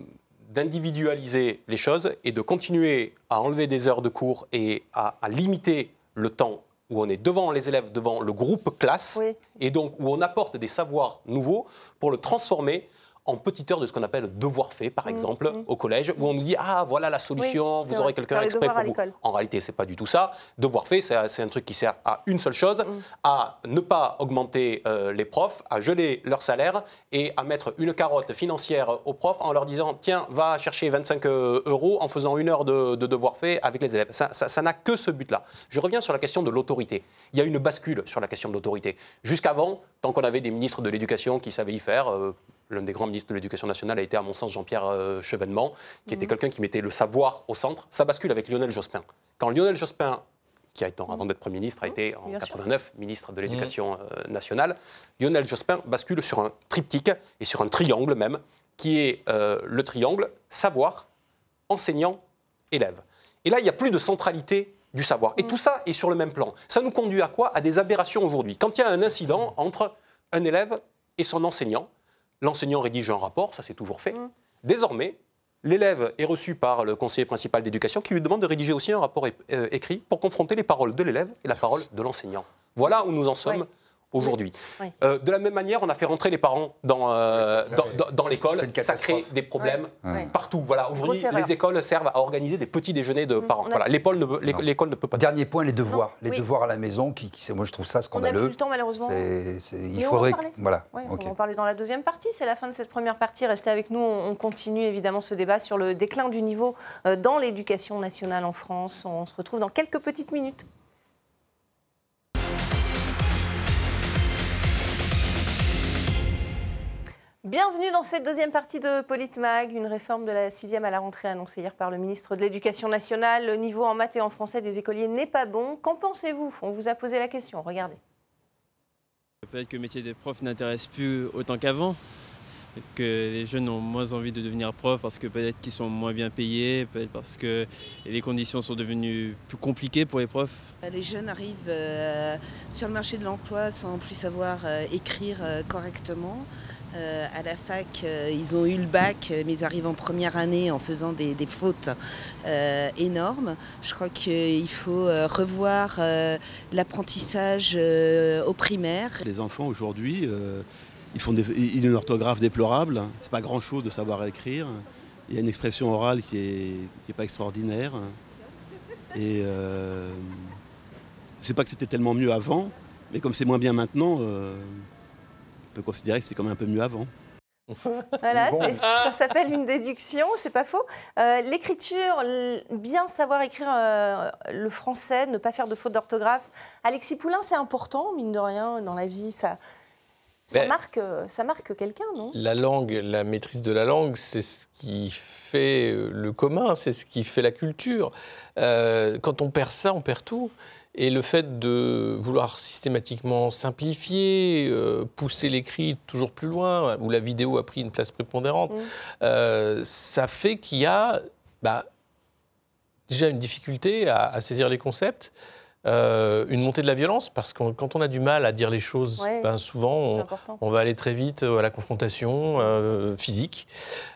d'individualiser les choses et de continuer à enlever des heures de cours et à, limiter le temps où on est devant les élèves, devant le groupe classe, et donc où on apporte des savoirs nouveaux pour le transformer en petite heure de ce qu'on appelle devoir fait, par mmh, exemple, mmh. au collège, où on nous dit Ah, voilà la solution, vous aurez quelqu'un exprès pour vous. En réalité, ce n'est pas du tout ça. Devoir fait, c'est un truc qui sert à une seule chose mmh. à ne pas augmenter euh, les profs, à geler leur salaire et à mettre une carotte financière aux profs en leur disant Tiens, va chercher 25 euh, euros en faisant une heure de, devoir fait avec les élèves. Ça n'a que ce but-là. Je reviens sur la question de l'autorité. Il y a une bascule sur la question de l'autorité. Jusqu'avant, tant qu'on avait des ministres de l'éducation qui savaient y faire, euh, l'un des grands ministres de l'Éducation nationale a été, à mon sens, Jean-Pierre euh, Chevènement, qui était mhm. quelqu'un qui mettait le savoir au centre. Ça bascule avec Lionel Jospin. Quand Lionel Jospin, qui a été, avant d'être Premier ministre, a mhm. été en 89 ministre de l'Éducation mhm. euh, nationale, Lionel Jospin bascule sur un triptyque et sur un triangle même, qui est euh, le triangle savoir, enseignant, élève. Et là, il n'y a plus de centralité du savoir. Et tout ça est sur le même plan. Ça nous conduit à quoi? À des aberrations aujourd'hui. Quand il y a un incident entre un élève et son enseignant, L'enseignant rédige un rapport, ça c'est toujours fait. Mm. Désormais, l'élève est reçu par le conseiller principal d'éducation qui lui demande de rédiger aussi un rapport euh, écrit pour confronter les paroles de l'élève et la parole de l'enseignant. Voilà où nous en sommes aujourd'hui. Euh, de la même manière, on a fait rentrer les parents dans, euh, dans, l'école. Ça crée des problèmes partout. Voilà. Aujourd'hui, les écoles servent à organiser des petits déjeuners de mmh. parents. Voilà. L'école ne, l'école ne peut pas. Dernier point, les devoirs. Les devoirs à la maison, qui, qui moi je trouve ça scandaleux. On n'a plus le temps malheureusement. il faudrait. voilà. On va en parler dans la deuxième partie. C'est la fin de cette première partie. Restez avec nous. On continue évidemment ce débat sur le déclin du niveau euh, dans l'éducation nationale en France. On se retrouve dans quelques petites minutes. Bienvenue dans cette deuxième partie de Politmag, une réforme de la sixième à la rentrée annoncée hier par le ministre de l'Éducation nationale. Le niveau en maths et en français des écoliers n'est pas bon. Qu'en pensez-vous? On vous a posé la question, regardez. Peut-être que le métier des profs n'intéresse plus autant qu'avant, que les jeunes ont moins envie de devenir profs parce que peut-être qu'ils sont moins bien payés, peut-être parce que les conditions sont devenues plus compliquées pour les profs. Les jeunes arrivent euh, sur le marché de l'emploi sans plus savoir euh, écrire euh, correctement. Euh, à la fac, euh, ils ont eu le bac, mais ils arrivent en première année en faisant des, fautes euh, énormes. Je crois qu'il faut revoir l'apprentissage au primaire. Les enfants aujourd'hui, ils font ils ont une orthographe déplorable. C'est pas grand chose de savoir écrire. Il y a une expression orale qui est, qui est pas extraordinaire. Et c'est pas que c'était tellement mieux avant, mais comme c'est moins bien maintenant peut considérer que c'est quand même un peu mieux avant. Voilà, ça s'appelle une déduction, c'est pas faux. Euh, l'écriture, bien savoir écrire euh, le français, ne pas faire de faute d'orthographe. Alexis Poulain, c'est important, mine de rien, dans la vie, ça, ça ben, marque, ça marque quelqu'un, non? La langue, la maîtrise de la langue, c'est ce qui fait le commun, c'est ce qui fait la culture. Euh, quand on perd ça, on perd tout. Et le fait de vouloir systématiquement simplifier, euh, pousser l'écrit toujours plus loin, où la vidéo a pris une place prépondérante, mm. euh, ça fait qu'il y a bah, déjà une difficulté à saisir les concepts. Euh, une montée de la violence, parce que quand on a du mal à dire les choses, ben souvent on, va aller très vite à la confrontation euh, physique.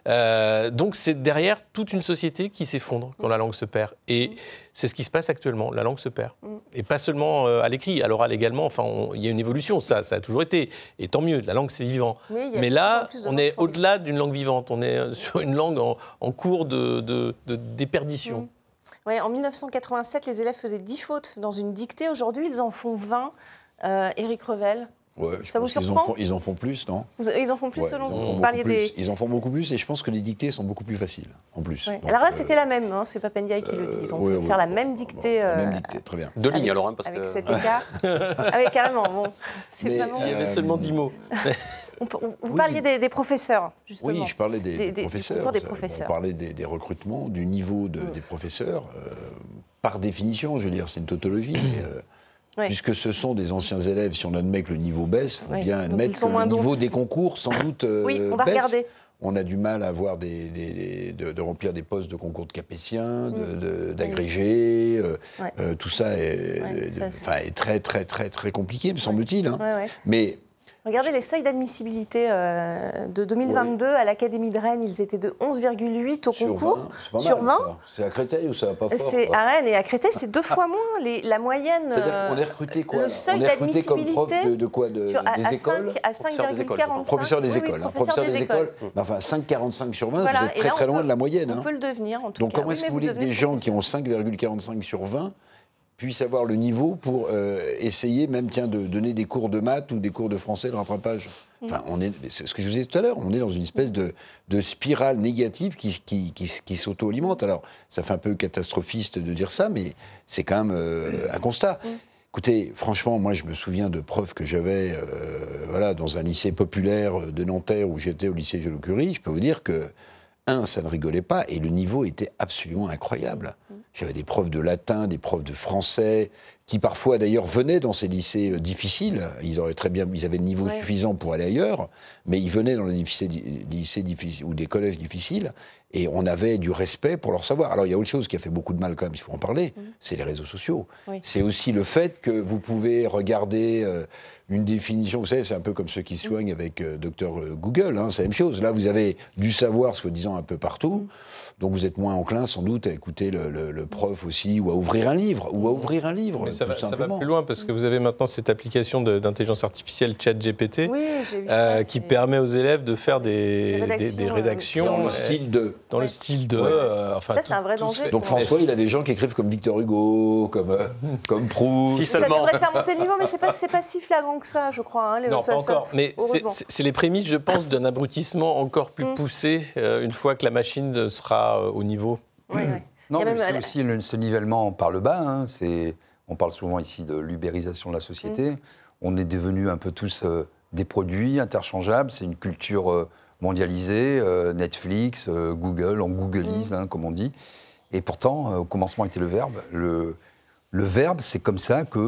Euh, donc c'est derrière toute une société qui s'effondre quand la langue se perd. Et mm. c'est ce qui se passe actuellement, la langue se perd. Mm. Et pas seulement à l'écrit, à l'oral également, enfin il y a une évolution, ça, ça a toujours été. Et tant mieux, la langue c'est vivant. Mais, là, on est au-delà d'une langue vivante, on est sur une langue en, cours de, de, déperdition. Mm en 1987, les élèves faisaient 10 fautes dans une dictée. Aujourd'hui, ils en font 20. Euh, Éric Revel Ouais, ça vous surprend ils en, font, ils en, font, plus, non Ils en font plus selon vous, vous parliez des... Ils en font beaucoup plus et je pense que les dictées sont beaucoup plus faciles, en plus. alors là, c'était la même, hein, c'est pas Pendiaï qui le dit. Ils ont fait faire la même dictée. la même euh, dictée, très bien. Deux lignes alors, hein, parce avec que... cet écart. <laughs> ah oui, carrément. Bon, vraiment... Il y avait seulement dix mots. <laughs> vous parliez des, professeurs, justement. Oui, je parlais des, professeurs. Des professeurs. On parlait des, recrutements, du niveau mm. des professeurs. Euh, par définition, je veux dire, c'est une tautologie. Puisque ce sont des anciens élèves. Si on admet que le niveau baisse, il faut bien admettre que le niveau des concours, sans doute, oui, on va baisse. Regarder on a du mal à avoir des, de, remplir des postes de concours de capétiens, mm. d'agrégés. Euh, tout ça est, est, très, très, très, très compliqué, me semble-t-il. Hein. Mais Regardez les seuils d'admissibilité euh, de 2022 à l'Académie de Rennes, ils étaient de 11,8 au concours sur 20. C'est à Créteil ou ça va pas fort C'est à Rennes et à Créteil, c'est deux fois moins. Les, la moyenne. C'est-à-dire qu'on est recruté quoi Le seuil d'admissibilité de, de, quoi de, sur, des écoles À 5,45. Professeur des écoles. professeur des écoles. enfin, 5,45 sur 20, vous êtes très très loin de la moyenne. On peut le devenir en tout cas. Donc comment est-ce que vous voulez que des gens qui ont 5,45 sur 20 puisse avoir le niveau pour euh, essayer même tiens, de donner des cours de maths ou des cours de français de rattrapage. Mm. Enfin, on est, c'est ce que je vous disais tout à l'heure, on est dans une espèce de, de spirale négative qui, qui, qui, s'auto-alimente. Alors, ça fait un peu catastrophiste de dire ça, mais c'est quand même euh, un constat. Mm. Écoutez, franchement, moi, je me souviens de preuves que j'avais euh, voilà, dans un lycée populaire de Nanterre où j'étais au lycée Gélo-Curie. Je peux vous dire que un, ça ne rigolait pas, et le niveau était absolument incroyable. J'avais des profs de latin, des profs de français, qui parfois d'ailleurs venaient dans ces lycées euh, difficiles. Ils auraient très bien, ils avaient le niveau suffisant pour aller ailleurs, mais ils venaient dans les lycées, lycées difficiles ou des collèges difficiles, et on avait du respect pour leur savoir. Alors il y a autre chose qui a fait beaucoup de mal quand même, il faut en parler, mm. c'est les réseaux sociaux. C'est aussi le fait que vous pouvez regarder euh, une définition, vous savez, c'est un peu comme ceux qui soignent avec euh, docteur euh, Google, hein, c'est la même chose. Là, vous avez du savoir, soi-disant, un peu partout. Donc vous êtes moins enclin sans doute à écouter le, prof aussi, ou à ouvrir un livre, ou à ouvrir un livre. Mais ça, va, ça, va, plus loin parce que vous avez maintenant cette application d'intelligence artificielle ChatGPT euh, qui permet aux élèves de faire des, des rédactions, dans le style de. Dans le style de. Euh, enfin, ça c'est un vrai danger. Donc François, il a des gens qui écrivent comme Victor Hugo, comme euh, <laughs> comme Proust. Si seulement. Ça devrait faire monter le niveau, mais c'est pas pas si flagrant que ça, je crois. Hein, les non, pas encore. Mais c'est les prémices, je pense, d'un abrutissement encore plus mm. poussé une fois que la machine sera euh, au niveau. <clears throat> Non, mais c'est aussi ce nivellement par le bas. Hein, on parle souvent ici de l'ubérisation de la société. Mm. On est devenus un peu tous euh, des produits interchangeables. C'est une culture euh, mondialisée. Netflix, Google, on googleise, mm. hein, comme on dit. Et pourtant, au commencement était le verbe. Le, le verbe, c'est comme ça que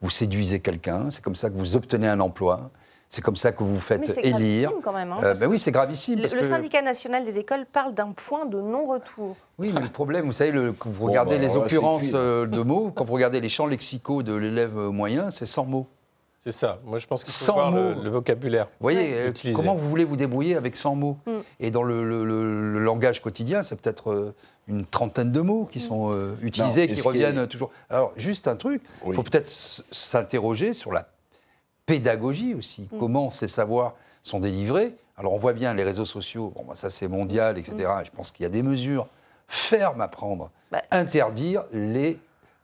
vous séduisez quelqu'un, c'est comme ça que vous obtenez un emploi, c'est comme ça que vous faites mais élire. quand même. Hein, euh, ben oui, c'est gravissime. le, syndicat national des écoles parle d'un point de non-retour. Oui, mais le problème, vous savez, le, quand vous regardez bah, les occurrences euh, de mots, quand vous regardez les champs lexicaux de l'élève moyen, c'est 100 mots. C'est ça. Moi, je pense qu'il faut voir le, vocabulaire. Vous voyez, euh, comment vous voulez vous débrouiller avec 100 mots mm. Et dans le, langage quotidien, c'est peut-être une trentaine de mots qui mm. sont utilisés, qui reviennent toujours. Alors, juste un truc, il faut peut-être s'interroger sur la pédagogie aussi. Mm. Comment ces savoirs sont délivrés Alors on voit bien les réseaux sociaux, bon, bah, ça c'est mondial, etc. Mm. Je pense qu'il y a des mesures fermes à prendre. Bah, Interdire les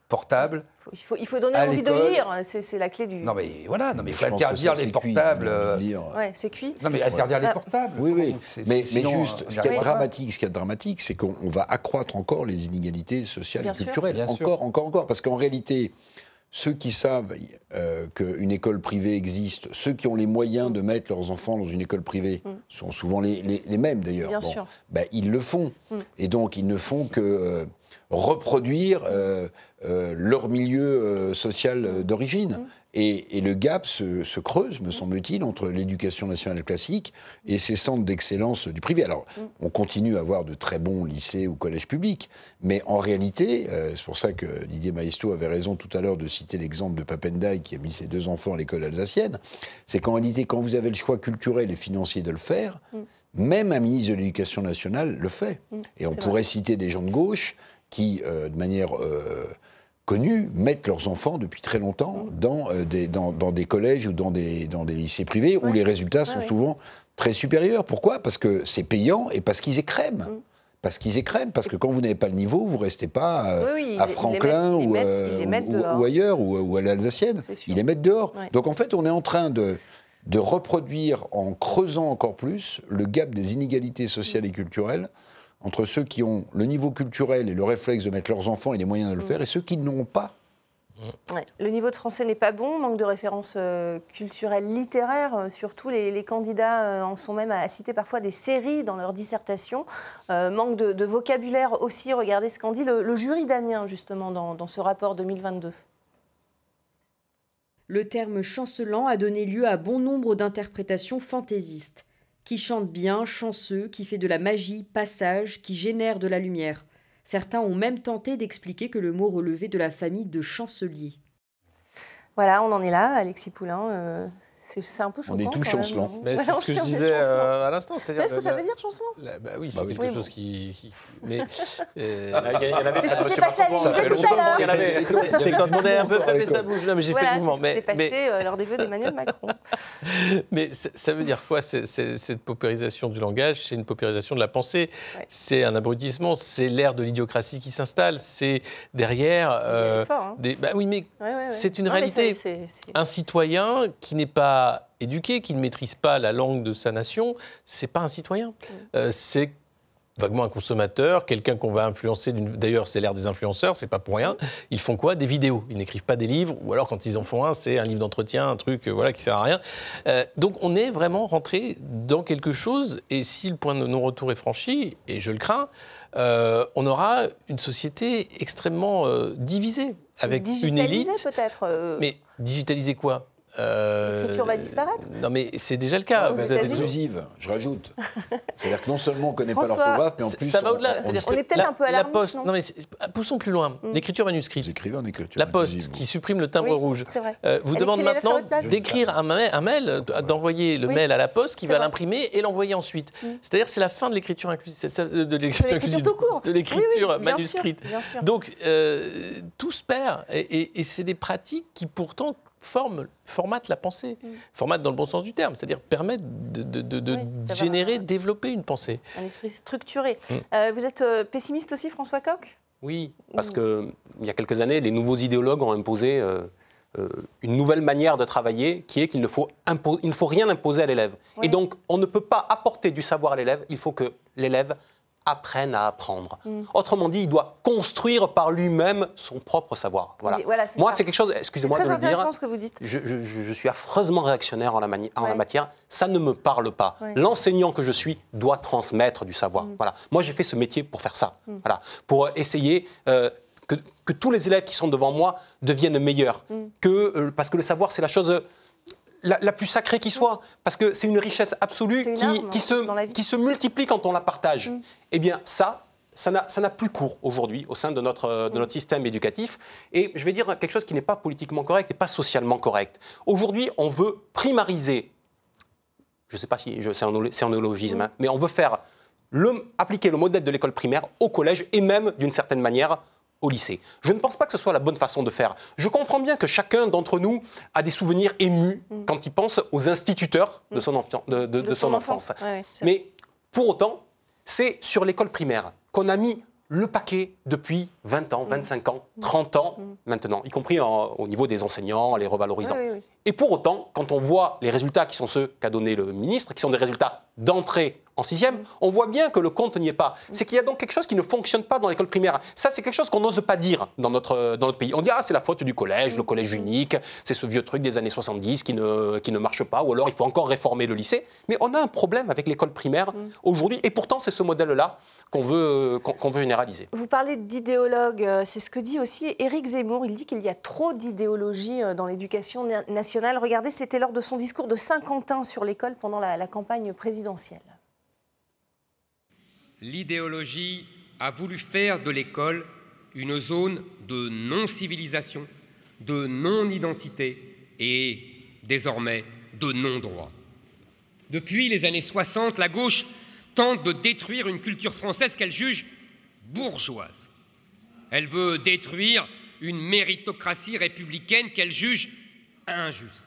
portables. Il faut, il faut donner envie de lire, c'est la clé du. Non mais voilà, non mais il faut interdire les portables. Euh, ouais, c'est cuit. Non mais interdire les portables. Oui oui. Mais, mais, juste, ce qui est dramatique, ce qui est dramatique, c'est qu'on va accroître encore les inégalités sociales et culturelles. encore, encore, encore, parce qu'en réalité, ceux qui savent euh, qu'une école privée existe, ceux qui ont les moyens de mettre leurs enfants dans une école privée, mm. sont souvent les, mêmes d'ailleurs. Ben, ils le font. Mm. Et donc, ils ne font que euh, reproduire euh, leur milieu social d'origine. Mm. Et, le gap se, creuse, me semble-t-il, entre l'éducation nationale classique et ces centres d'excellence du privé. Alors, mm. on continue à avoir de très bons lycées ou collèges publics, mais en réalité, euh, c'est pour ça que Didier Maestro avait raison tout à l'heure de citer l'exemple de Papendai qui a mis ses deux enfants à l'école alsacienne, c'est qu'en réalité, quand vous avez le choix culturel et financier de le faire, mm. même un ministre de l'Éducation nationale le fait. Mm. Et on pourrait citer des gens de gauche qui, euh, de manière... Euh, connus mettent leurs enfants depuis très longtemps dans, euh, des, dans, des collèges ou dans des, dans des lycées privés où les résultats sont souvent très supérieurs. Pourquoi? Parce que c'est payant et parce qu'ils écrèment. Mm. Parce qu'ils écrèment, parce que quand vous n'avez pas le niveau, vous ne restez pas euh, à Franklin ou, ou, ailleurs, ou, à l'Alsacienne. Ils les mettent dehors. Donc en fait, on est en train de, de reproduire, en creusant encore plus, le gap des inégalités sociales et culturelles entre ceux qui ont le niveau culturel et le réflexe de mettre leurs enfants et les moyens de le mm. faire, et ceux qui n'ont pas. Le niveau de français n'est pas bon, manque de références euh, culturelles littéraires. Euh, surtout, les, candidats euh, en sont même à, citer parfois des séries dans leur dissertation. manque de, vocabulaire aussi. Regardez ce qu'en dit le, jury d'Amiens, justement, dans, dans ce rapport 2022. Le terme chancelant a donné lieu à bon nombre d'interprétations fantaisistes. Qui chante bien, chanceux, qui fait de la magie, passage, qui génère de la lumière. Certains ont même tenté d'expliquer que le mot relevait de la famille de chancelier. Voilà, on en est là, Alexis Poulain. Euh, c'est un peu choquant. On est tout chancelant. Mais <laughs> c'est ce que je disais euh, à l'instant. Vous savez ce que ça veut dire, chancelant bah Oui, c'est bah quelque chose qui. Mais. <laughs> c'est ce qui s'est passé à l'Élysée tout à l'heure. C'est quand on est un peu fait sa bouche. là, mais j'ai fait le mouvement. C'est ce qui s'est passé euh, lors des vœux d'Emmanuel Macron. <laughs> Mais ça veut dire quoi Cette paupérisation du langage, c'est une paupérisation de la pensée. C'est un abrutissement. C'est l'ère de l'idiocratie qui s'installe. C'est derrière. Euh, hein. Bah oui, mais c'est une réalité. Un citoyen qui n'est pas éduqué, qui ne maîtrise pas la langue de sa nation, c'est pas un citoyen. Mm. Euh, c'est vaguement un consommateur, quelqu'un qu'on va influencer. D'ailleurs, c'est l'ère des influenceurs, c'est pas pour rien. Ils font quoi? Des vidéos. Ils n'écrivent pas des livres, ou alors quand ils en font un, c'est un livre d'entretien, un truc, euh, voilà, qui sert à rien. Euh, donc, on est vraiment rentré dans quelque chose. Et si le point de non-retour est franchi, et je le crains, on aura une société extrêmement divisée avec une élite. peut-être. Mais digitaliser quoi? Euh, L'écriture va disparaître Non, mais c'est déjà le cas. Vous êtes inclusive, je rajoute. C'est-à-dire que non seulement on ne connaît pas l'orthographe, mais en plus. Ça va au-delà. C'est-à-dire on, est peut-être un peu à la poste. Non, mais poussons plus loin. Mm. L'écriture manuscrite. Vous écrivez en écriture. La poste qui supprime le timbre rouge. Euh, vous demande maintenant d'écrire un mail, d'envoyer le mail à la poste qui va l'imprimer et l'envoyer ensuite. Mm. C'est-à-dire c'est la fin de l'écriture inclusive. De l'écriture manuscrite. Donc euh, tout se perd et c'est des pratiques qui pourtant forme, formate la pensée, mm. formate dans le bon sens du terme, c'est-à-dire permettre de, générer, développer une pensée. Un esprit structuré. Mm. Euh, vous êtes euh, pessimiste aussi, François Coq? Oui, parce qu'il y a quelques années, les nouveaux idéologues ont imposé euh, une nouvelle manière de travailler qui est qu'il ne faut, il ne faut rien imposer à l'élève. Et donc, on ne peut pas apporter du savoir à l'élève, il faut que l'élève apprenne à apprendre. Mm. Autrement dit, il doit construire par lui-même son propre savoir. Voilà. Moi, c'est quelque chose, excusez-moi de le dire. Ce que vous dites. Je, suis affreusement réactionnaire en la, en la, matière. Ça ne me parle pas. L'enseignant que je suis doit transmettre du savoir. Mm. Voilà. Moi, j'ai fait ce métier pour faire ça. Mm. Voilà. Pour essayer euh, que, que, tous les élèves qui sont devant moi deviennent meilleurs. Que, euh, parce que le savoir, c'est la chose la, plus sacrée qui soit, parce que c'est une richesse absolue qui, se, qui se multiplie quand on la partage. Mm. Eh bien, ça, ça n'a plus cours aujourd'hui au sein de notre, de mm. notre système éducatif. Et je vais dire quelque chose qui n'est pas politiquement correct et pas socialement correct. Aujourd'hui, on veut primariser, je ne sais pas si c'est un, néologisme, mm. hein, mais on veut faire le, appliquer le modèle de l'école primaire au collège et même, d'une certaine manière, au lycée. Je ne pense pas que ce soit la bonne façon de faire. Je comprends bien que chacun d'entre nous a des souvenirs émus mm. quand il pense aux instituteurs de mm. son, de, son, enfance. Mais pour autant, c'est sur l'école primaire qu'on a mis le paquet depuis 20 ans, 25 mm. ans, 30 ans maintenant, y compris au niveau des enseignants, les revalorisants. Et pour autant, quand on voit les résultats qui sont ceux qu'a donné le ministre, qui sont des résultats d'entrée en sixième, mm. on voit bien que le compte n'y est pas. Mm. C'est qu'il y a donc quelque chose qui ne fonctionne pas dans l'école primaire. Ça, c'est quelque chose qu'on n'ose pas dire dans notre, dans notre pays. On dit, ah, c'est la faute du collège, le collège unique, c'est ce vieux truc des années 70 qui ne, qui ne marche pas, ou alors il faut encore réformer le lycée. Mais on a un problème avec l'école primaire mm. aujourd'hui, et pourtant, c'est ce modèle-là qu'on veut, qu'on veut généraliser. Vous parlez d'idéologue, euh, c'est ce que dit aussi Éric Zemmour. Il dit qu'il y a trop d'idéologie euh, dans l'éducation nationale. Regardez, c'était lors de son discours de Saint-Quentin sur l'école pendant la campagne présidentielle l'idéologie a voulu faire de l'école une zone de non-civilisation, de non-identité et désormais de non-droit. Depuis les années 60, la gauche tente de détruire une culture française qu'elle juge bourgeoise. Elle veut détruire une méritocratie républicaine qu'elle juge injuste.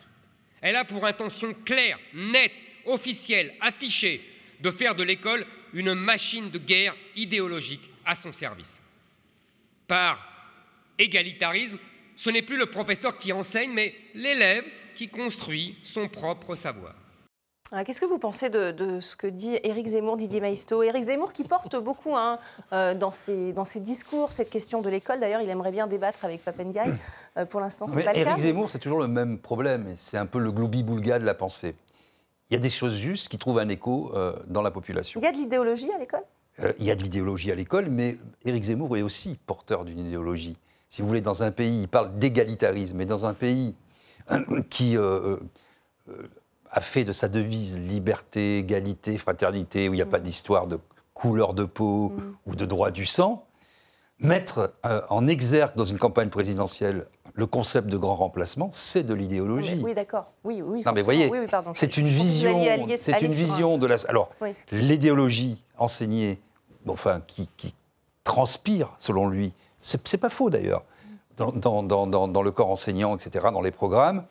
Elle a pour intention claire, nette, officielle, affichée, de faire de l'école une machine de guerre idéologique à son service. Par égalitarisme, ce n'est plus le professeur qui enseigne, mais l'élève qui construit son propre savoir. Ah, qu'est-ce que vous pensez de, ce que dit Éric Zemmour, Didier Maisto? Éric Zemmour qui porte <laughs> beaucoup hein, euh, dans, ses, dans, ses, discours cette question de l'école. D'ailleurs, il aimerait bien débattre avec Papendiaï. <clears throat> Euh, pour l'instant, c'est pas le cas. Éric Zemmour, c'est toujours le même problème. C'est un peu le gloubi-boulga de la pensée il y a des choses justes qui trouvent un écho euh, dans la population. Il y a de l'idéologie à l'école? Euh, Il y a de l'idéologie à l'école, mais Éric Zemmour est aussi porteur d'une idéologie. Si vous voulez, dans un pays, il parle d'égalitarisme, mais dans un pays <clears throat> qui a fait de sa devise liberté, égalité, fraternité, où il n'y a pas d'histoire de couleur de peau ou de droit du sang, mettre en exergue dans une campagne présidentielle le concept de grand remplacement, c'est de l'idéologie. Oui, d'accord. Oui, oui. Non, mais voyez, c'est une vision, c'est une vision de la. Alors, l'idéologie enseignée, enfin, qui, transpire, selon lui, c'est pas faux d'ailleurs, dans, dans, le corps enseignant, etc., dans les programmes,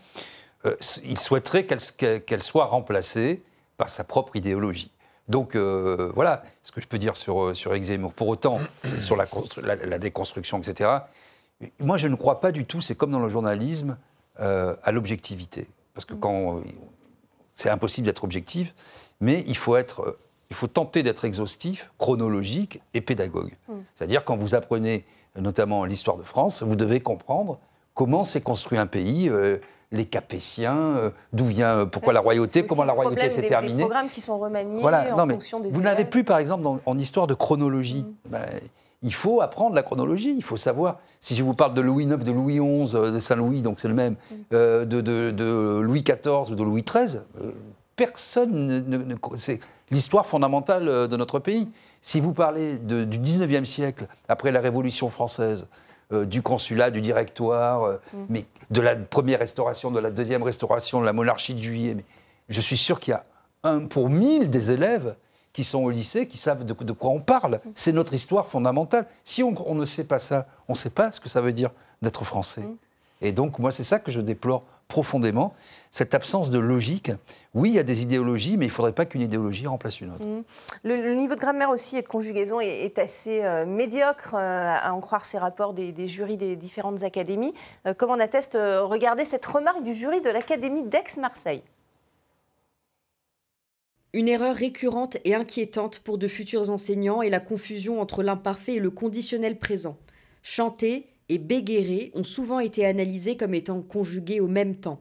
euh, il souhaiterait qu'elle soit remplacée par sa propre idéologie. Donc euh, voilà ce que je peux dire sur, euh, sur Pour autant, <coughs> sur la, la, déconstruction, etc., moi, je ne crois pas du tout, c'est comme dans le journalisme, euh, à l'objectivité. Parce que quand. C'est impossible d'être objectif, mais il faut, être, il faut tenter d'être exhaustif, chronologique et pédagogue. Mm. C'est-à-dire, quand vous apprenez notamment l'histoire de France, vous devez comprendre comment s'est construit un pays. Euh, les Capétiens, euh, d'où vient, pourquoi la royauté, comment la royauté s'est terminée. Des programmes qui sont remaniés voilà, en fonction des Vous n'avez plus, par exemple, en histoire de chronologie. Mm. Ben, il faut apprendre la chronologie, il faut savoir. Si je vous parle de Louis IX, de Louis XI, euh, de Saint-Louis, donc c'est le même, mm. euh, de, Louis XIV ou de Louis XIII, euh, personne ne. c'est l'histoire fondamentale de notre pays. Si vous parlez du XIXe siècle, après la Révolution française, du consulat, du directoire, mm. mais de la première restauration, de la deuxième restauration, de la monarchie de juillet, mais je suis sûr qu'il y a un pour mille des élèves qui sont au lycée, qui savent de, quoi on parle. C'est notre histoire fondamentale. Si on, ne sait pas ça, on ne sait pas ce que ça veut dire d'être français. Mm. Et donc, moi, c'est ça que je déplore profondément, cette absence de logique. Oui, il y a des idéologies, mais il ne faudrait pas qu'une idéologie remplace une autre. Mm. Le, niveau de grammaire aussi et de conjugaison est, assez euh, médiocre, euh, à en croire ces rapports des, jurys des différentes académies. Euh, comme on atteste, regardez cette remarque du jury de l'Académie d'Aix-Marseille? Une erreur récurrente et inquiétante pour de futurs enseignants est la confusion entre l'imparfait et le conditionnel présent. Chanter et béguerrer ont souvent été analysés comme étant conjugués au même temps.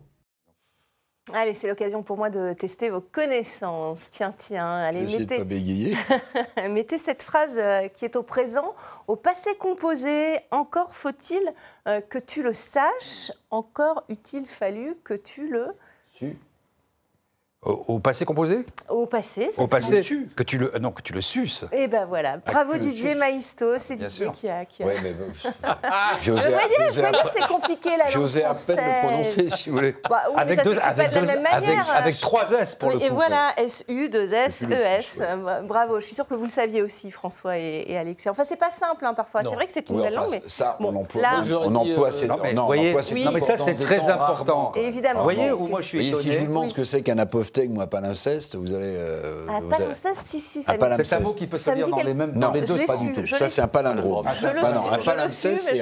Allez, c'est l'occasion pour moi de tester vos connaissances. Tiens, tiens, allez, mettez... Pas <laughs> mettez cette phrase euh, qui est au présent, au passé composé. Encore faut-il euh, que tu le saches, encore eût-il fallu que tu le... Au, passé composé Au passé, Au passé, que tu le non que tu le suces. Et eh ben voilà, ah, bravo Didier Maisto, c'est Didier qui a. Qui a... Ouais, mais bon. <laughs> J'osais, voyez, c'est compliqué la langue J'osais à peine le prononcer, si vous voulez. Bah, oui, avec, deux, avec, deux, avec, avec, trois S pour le coup. Et voilà, S U 2 S E S. Bravo, je suis sûre que vous le saviez aussi, François et, Alexis. Enfin, c'est pas simple hein, parfois. C'est vrai que c'est une belle langue, mais ça, on emploie, on emploie assez. Non, mais ça c'est très important. Évidemment. Vous voyez où moi je suis étonné. Si je vous demande ce que c'est qu'un apophthegme ou un palimpseste, vous allez. Euh, ah, palimpseste, si, si, ça C'est un mot qui peut se dire dans les mêmes dans les deux, pas du tout. Ça, c'est un palindrome. Un palimpseste,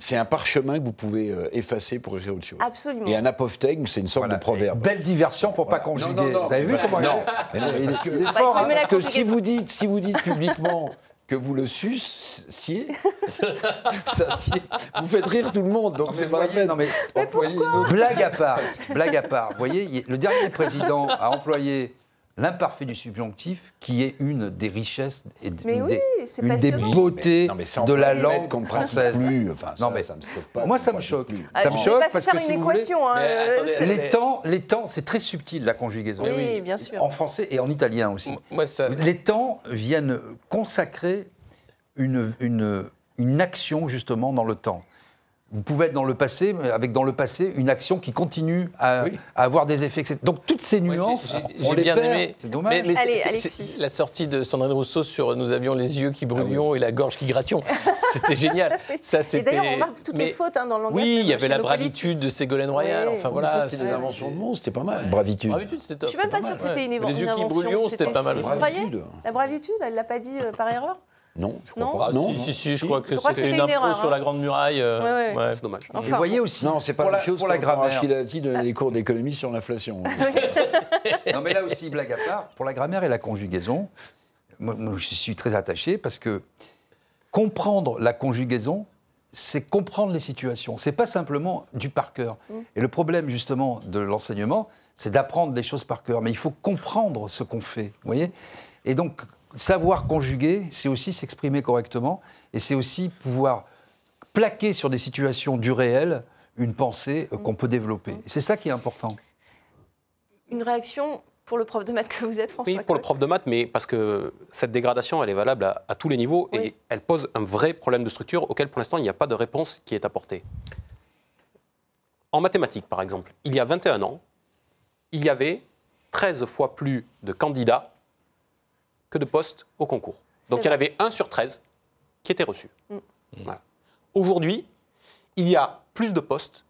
c'est un parchemin que vous pouvez euh, effacer pour écrire autre chose. Absolument. Et un apophthegme, c'est une sorte de proverbe. Belle diversion pour pas conjuguer. Vous avez vu comment Non, parce que si vous dites, si vous dites publiquement que vous le suciez, <laughs> vous faites rire tout le monde, donc c'est pas Non mais, blague à part, blague à part. Vous voyez, le dernier président a employé l'imparfait du subjonctif, qui est une des richesses et une, des, une des, beautés de la langue française. Plus, enfin, non, mais ça me pas, moi, ça me choque. ça me choque parce que si vous voulez, hein, euh, les temps, les temps, c'est très subtil la conjugaison. Oui, bien sûr. En français et en italien aussi. Moi, ça... Les temps viennent consacrer une, une, une action justement dans le temps vous pouvez être dans le passé, avec dans le passé une action qui continue à, avoir des effets. Donc toutes ces nuances, on les bien perd. Aimé. C'est dommage. Mais, la sortie de Sandrine Rousseau sur Nous avions les yeux qui brûlions ah et la gorge qui grattions, <laughs> c'était génial. Ça, et d'ailleurs, on remarque toutes les fautes hein, dans le langage. Oui, il y avait la bravitude de Ségolène Royal. Enfin voilà, c'était des inventions de mots, c'était pas mal. Bravitude. Bravitude, c'était top. Je suis même pas sûre que c'était une invention. Les yeux qui brûlions, c'était pas mal. La bravitude, elle l'a pas dit euh, par erreur non, je crois pas. non, si, si, si, je crois que c'était une, impro sur la hein. Grande Muraille. Euh, ouais, C'est dommage. Enfin, vous voyez aussi. Non, c'est pas la chose pour la grammaire. Il a dit les cours d'économie sur l'inflation. <laughs> non, mais là aussi, blague à part, pour la grammaire et la conjugaison, moi, je suis très attaché parce que comprendre la conjugaison, c'est comprendre les situations. C'est pas simplement du par cœur. Mm. Et le problème justement de l'enseignement, c'est d'apprendre les choses par cœur. Mais il faut comprendre ce qu'on fait. Vous voyez? Et donc, savoir conjuguer, c'est aussi s'exprimer correctement et c'est aussi pouvoir plaquer sur des situations du réel une pensée qu'on peut développer. C'est ça qui est important. Une réaction pour le prof de maths que vous êtes, François Oui, pour le prof de maths, mais parce que cette dégradation, elle est valable à, tous les niveaux et elle pose un vrai problème de structure auquel, pour l'instant, il n'y a pas de réponse qui est apportée. En mathématiques, par exemple, il y a 21 ans, il y avait 13 fois plus de candidats que de postes au concours. Donc il y en avait 1 sur 13 qui était reçu. Mm. Aujourd'hui, il y a plus de postes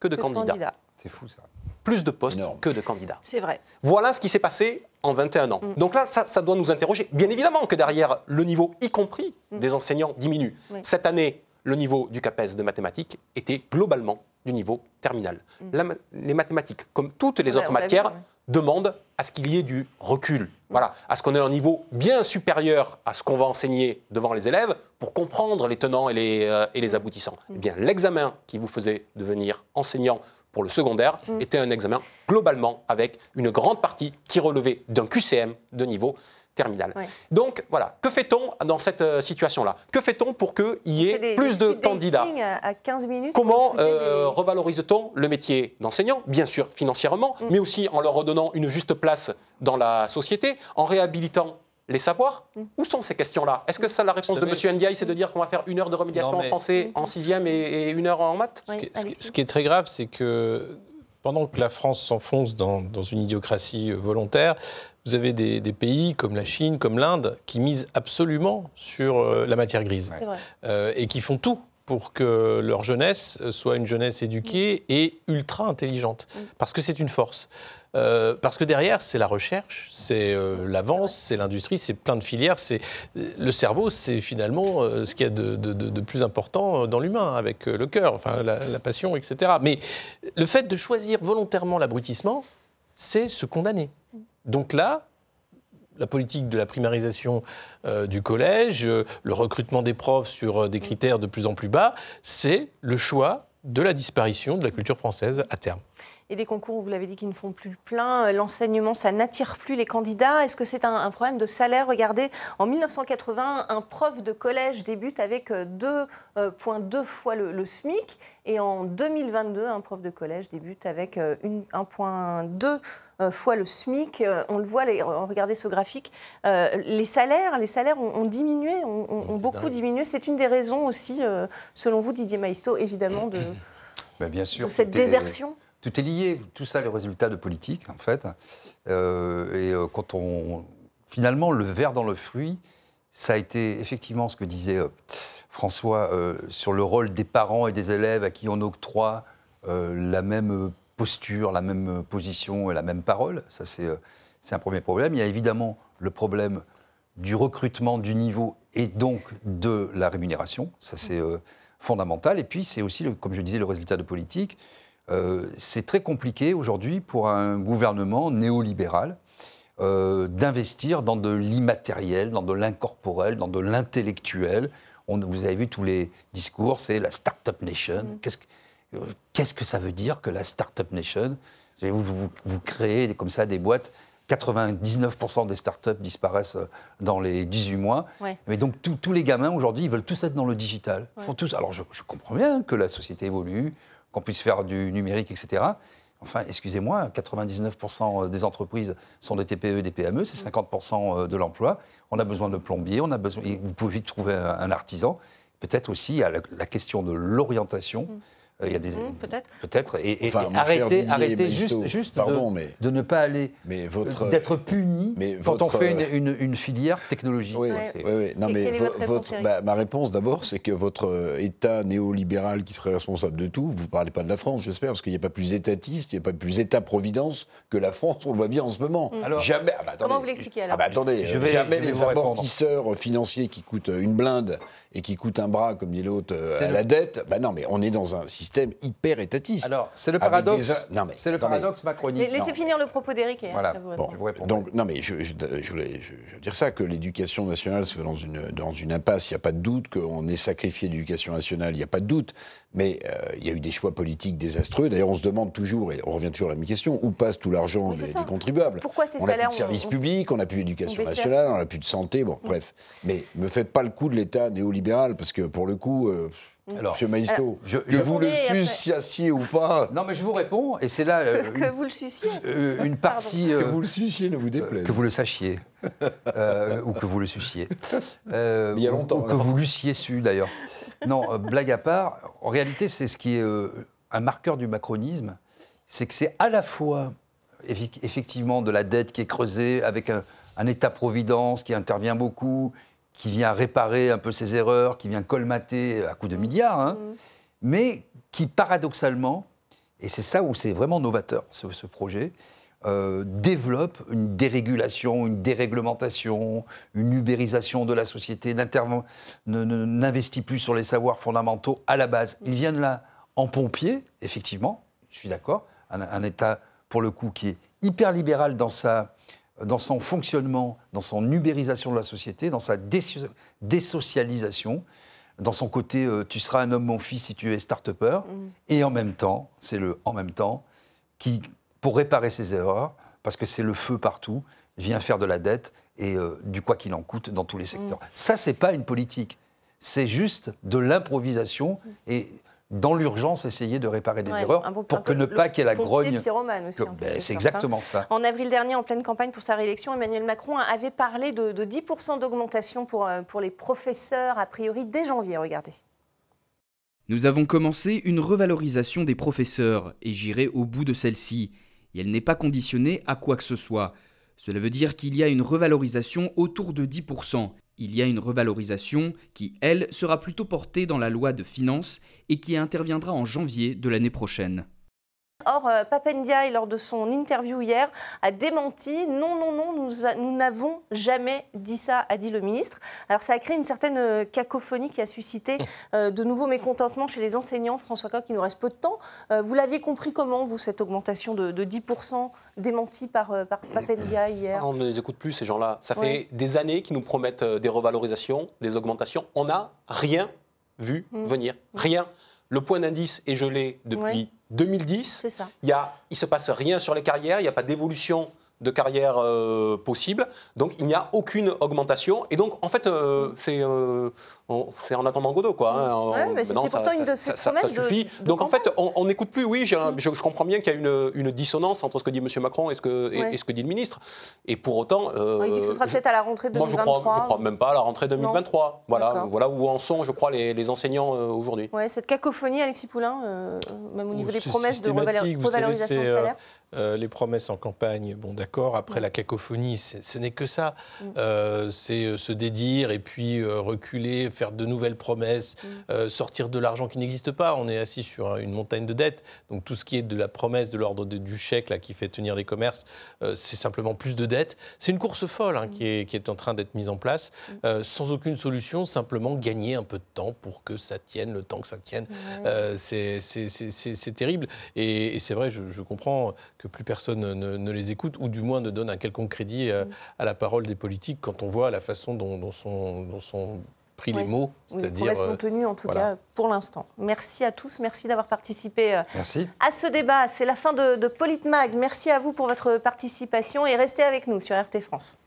que de, candidats. C'est fou ça plus de postes que de candidats. C'est vrai. Voilà ce qui s'est passé en 21 ans. Mm. Donc là, ça, doit nous interroger. Bien évidemment que derrière, le niveau, y compris mm. des enseignants, diminue. Cette année, le niveau du CAPES de mathématiques était globalement du niveau terminal. Mm. les mathématiques, comme toutes les autres matières, demandent à ce qu'il y ait du recul. Voilà, à ce qu'on ait un niveau bien supérieur à ce qu'on va enseigner devant les élèves pour comprendre les tenants et les, euh, et les aboutissants. Eh bien, l'examen qui vous faisait devenir enseignant pour le secondaire mm. était un examen globalement avec une grande partie qui relevait d'un QCM de niveau terminal. Donc voilà, que fait-on dans cette euh, situation-là? Que fait-on pour qu'il y ait plus de candidats à 15 minutes Comment euh, revalorise-t-on le métier d'enseignant? Bien sûr financièrement, mm. mais aussi en leur redonnant une juste place dans la société, en réhabilitant les savoirs mm. Où sont ces questions-là? Est-ce que ça, la réponse de M. Ndiaye, c'est de dire qu'on va faire une heure de remédiation en français en sixième et, une heure en maths? Ce, qui, est très grave, c'est que pendant que la France s'enfonce dans, une idiocratie euh, volontaire, vous avez des, pays comme la Chine, comme l'Inde, qui misent absolument sur euh, la matière grise euh, et qui font tout pour que leur jeunesse soit une jeunesse éduquée et ultra intelligente, mm. parce que c'est une force. Euh, parce que derrière, c'est la recherche, c'est euh, l'avance, c'est l'industrie, c'est plein de filières. C'est le cerveau, c'est finalement ce qu'il y a de, plus important dans l'humain, avec le cœur, enfin la, passion, etc. Mais le fait de choisir volontairement l'abrutissement, c'est se condamner. Donc là, la politique de la primarisation du collège, le recrutement des profs sur des critères de plus en plus bas, c'est le choix de la disparition de la culture française à terme et des concours, vous l'avez dit, qui ne font plus plein. L'enseignement, ça n'attire plus les candidats. Est-ce que c'est un, problème de salaire? Regardez, en 1980, un prof de collège débute avec 2,2 euh, fois le, SMIC. Et en 2022, un prof de collège débute avec 1,2 euh, euh, fois le SMIC. On le voit, regardez ce graphique. les salaires, les salaires ont, diminué, ont, beaucoup diminué. C'est une des raisons aussi, selon vous, Didier Maisto, évidemment, de, <clears throat> bien sûr, de cette désertion tout est lié, tout ça, les résultats de politique, en fait. Euh, et euh, quand on. Finalement, le verre dans le fruit, ça a été effectivement ce que disait euh, François sur le rôle des parents et des élèves à qui on octroie la même posture, la même position et la même parole. Ça, c'est un premier problème. Il y a évidemment le problème du recrutement, du niveau et donc de la rémunération. Ça, c'est fondamental. Et puis, c'est aussi, comme je disais, le résultat de politique. Euh, c'est très compliqué aujourd'hui pour un gouvernement néolibéral euh, d'investir dans de l'immatériel, dans de l'incorporel, dans de l'intellectuel. Vous avez vu tous les discours, c'est la Startup Nation. Mm. Euh, qu'est-ce que ça veut dire que la Startup Nation? Vous, vous, créez comme ça des boîtes 99% des startups disparaissent dans les 18 mois. Mais donc tous les gamins aujourd'hui, ils veulent tous être dans le digital. font tous. Alors je, je, comprends bien que la société évolue, qu'on puisse faire du numérique, etc. Enfin, excusez-moi, 99% des entreprises sont des TPE et des PME, c'est 50% de l'emploi. On a besoin de plombiers, on a besoin, vous pouvez trouver un, artisan. Peut-être aussi à la, question de l'orientation. Euh, il y a des mmh, peut-être peut-être et, arrêtez, arrêtez juste, juste pardon, de, mais, de, ne pas aller mais votre d'être puni mais quand on fait une, une, filière technologique. Oui, oui, oui, Non, mais votre, bah, ma réponse d'abord, c'est que votre euh, État néolibéral qui serait responsable de tout, vous ne parlez pas de la France, j'espère, parce qu'il n'y a pas plus étatiste, il n'y a pas plus État-providence que la France, on le voit bien en ce moment. Mmh. Alors, jamais. Ah bah, attendez, Comment vous l'expliquez alors ah bah, Attendez, je vais, jamais les amortisseurs financiers qui coûtent une blinde et qui coûte un bras, comme dit l'autre, euh, à la dette, bah non, mais on est dans un système hyper étatiste. Alors, c'est le paradoxe. Non, mais, c'est le paradoxe macroniste. Laissez finir le propos d'Éric et voilà. Bon, donc, non, mais je, je, voulais dire ça, que l'éducation nationale se fait dans une, dans une impasse. Il n'y a pas de doute qu'on ait sacrifié l'éducation nationale, il n'y a pas de doute. Mais euh, il y a eu des choix politiques désastreux. D'ailleurs, on se demande toujours, et on revient toujours à la même question, où passe tout l'argent des, contribuables? Pourquoi ces on salaires On plus de services publics, on n'a plus d'éducation nationale, on n'a plus de santé, bon, bref. Mais ne faites pas le coup de l'État néolibéral, parce que pour le coup, euh, Alors, Monsieur Maïsco, que vous le suciassiez ou pas. Non, mais je vous réponds, et c'est là. <laughs> Euh, que, vous le suciez. Euh, une partie. que vous le suciez ne vous déplaise. que vous le sachiez. ou que vous le suciez. <laughs> il y a longtemps. Ou, que vous l'eussiez su, d'ailleurs. Non, blague à part, en réalité, c'est ce qui est un marqueur du macronisme, c'est que c'est à la fois, effectivement, de la dette qui est creusée avec un, un État-providence qui intervient beaucoup, qui vient réparer un peu ses erreurs, qui vient colmater à coups de milliards, hein, mm. mais qui paradoxalement, et c'est ça où c'est vraiment novateur ce, projet, euh, développe une dérégulation, une déréglementation, une ubérisation de la société, n'investit plus sur les savoirs fondamentaux à la base. Ils viennent là en pompier, effectivement, je suis d'accord, un, un État pour le coup qui est hyper libéral dans sa dans son fonctionnement, dans son ubérisation de la société, dans sa désocialisation, dans son côté euh, tu seras un homme mon fils si tu es start-upper, mm. et en même temps, c'est le en même temps, qui, pour réparer ses erreurs, parce que c'est le feu partout, vient faire de la dette et euh, du quoi qu'il en coûte dans tous les secteurs. Ça, mm. Ça, c'est pas une politique. C'est juste de l'improvisation et dans l'urgence, essayer de réparer des erreurs pour que ne pas qu'il y ait la grogne. Ben, c'est exactement ça. En avril dernier, en pleine campagne pour sa réélection, Emmanuel Macron avait parlé de, 10% d'augmentation pour, euh, pour les professeurs, a priori dès janvier. Regardez. Nous avons commencé une revalorisation des professeurs et j'irai au bout de celle-ci. Et elle n'est pas conditionnée à quoi que ce soit. Cela veut dire qu'il y a une revalorisation autour de 10%. Il y a une revalorisation qui, elle, sera plutôt portée dans la loi de finances et qui interviendra en janvier de l'année prochaine. Or, euh, Papendiaï, lors de son interview hier, a démenti non, non, non, nous n'avons jamais dit ça, a dit le ministre. Alors, ça a créé une certaine euh, cacophonie qui a suscité <laughs> euh, de nouveaux mécontentements chez les enseignants. François Coq, il nous reste peu de temps. vous l'aviez compris comment, vous, cette augmentation de, 10% démentie par, par Papendiaï hier? Ah, On ne les écoute plus, ces gens-là. Ça fait des années qu'ils nous promettent des revalorisations, des augmentations. On n'a rien vu mmh. venir. Rien. Le point d'indice est gelé depuis 2010. Ça. Il ne se passe rien sur les carrières, il n'y a pas d'évolution de carrière euh, possible. Donc il n'y a aucune augmentation. Et donc en fait, euh, c'est euh, c'est en attendant Godot, quoi. Hein. mais c'était pourtant une de ces promesses. Ça, suffit. Donc en fait, on n'écoute plus. Oui, je, comprends bien qu'il y a une, une, dissonance entre ce que dit M. Macron et ce que, et, ce que dit le ministre. Et pour autant. il dit que ce sera peut-être à la rentrée 2023. Moi, je crois, crois même pas à la rentrée 2023. Voilà, voilà où en sont, je crois, les, enseignants aujourd'hui. Ouais, cette cacophonie, Alexis Poulain, même au niveau des promesses de revalorisation de salaire. Euh, les promesses en campagne, bon d'accord, après la cacophonie, ce n'est que ça. Mm. Euh, c'est euh, se dédire et puis reculer, faire de nouvelles promesses, mm. sortir de l'argent qui n'existe pas. On est assis sur une montagne de dettes. Donc tout ce qui est de la promesse de l'ordre du chèque là, qui fait tenir les commerces, c'est simplement plus de dettes. C'est une course folle hein, mm. qui, est, qui, est, en train d'être mise en place, sans aucune solution, simplement gagner un peu de temps pour que ça tienne le temps que ça tienne. c'est terrible. Et, c'est vrai, je, je comprends que plus personne ne, les écoute, ou du moins ne donne un quelconque crédit euh, mm. à, la parole des politiques quand on voit la façon dont, sont, pris les mots. C'est-à-dire. Oui, tenue, en tout cas, pour l'instant. Merci à tous. Merci d'avoir participé euh, Merci. à ce débat. C'est la fin de, de Politmag. Merci à vous pour votre participation et restez avec nous sur RT France.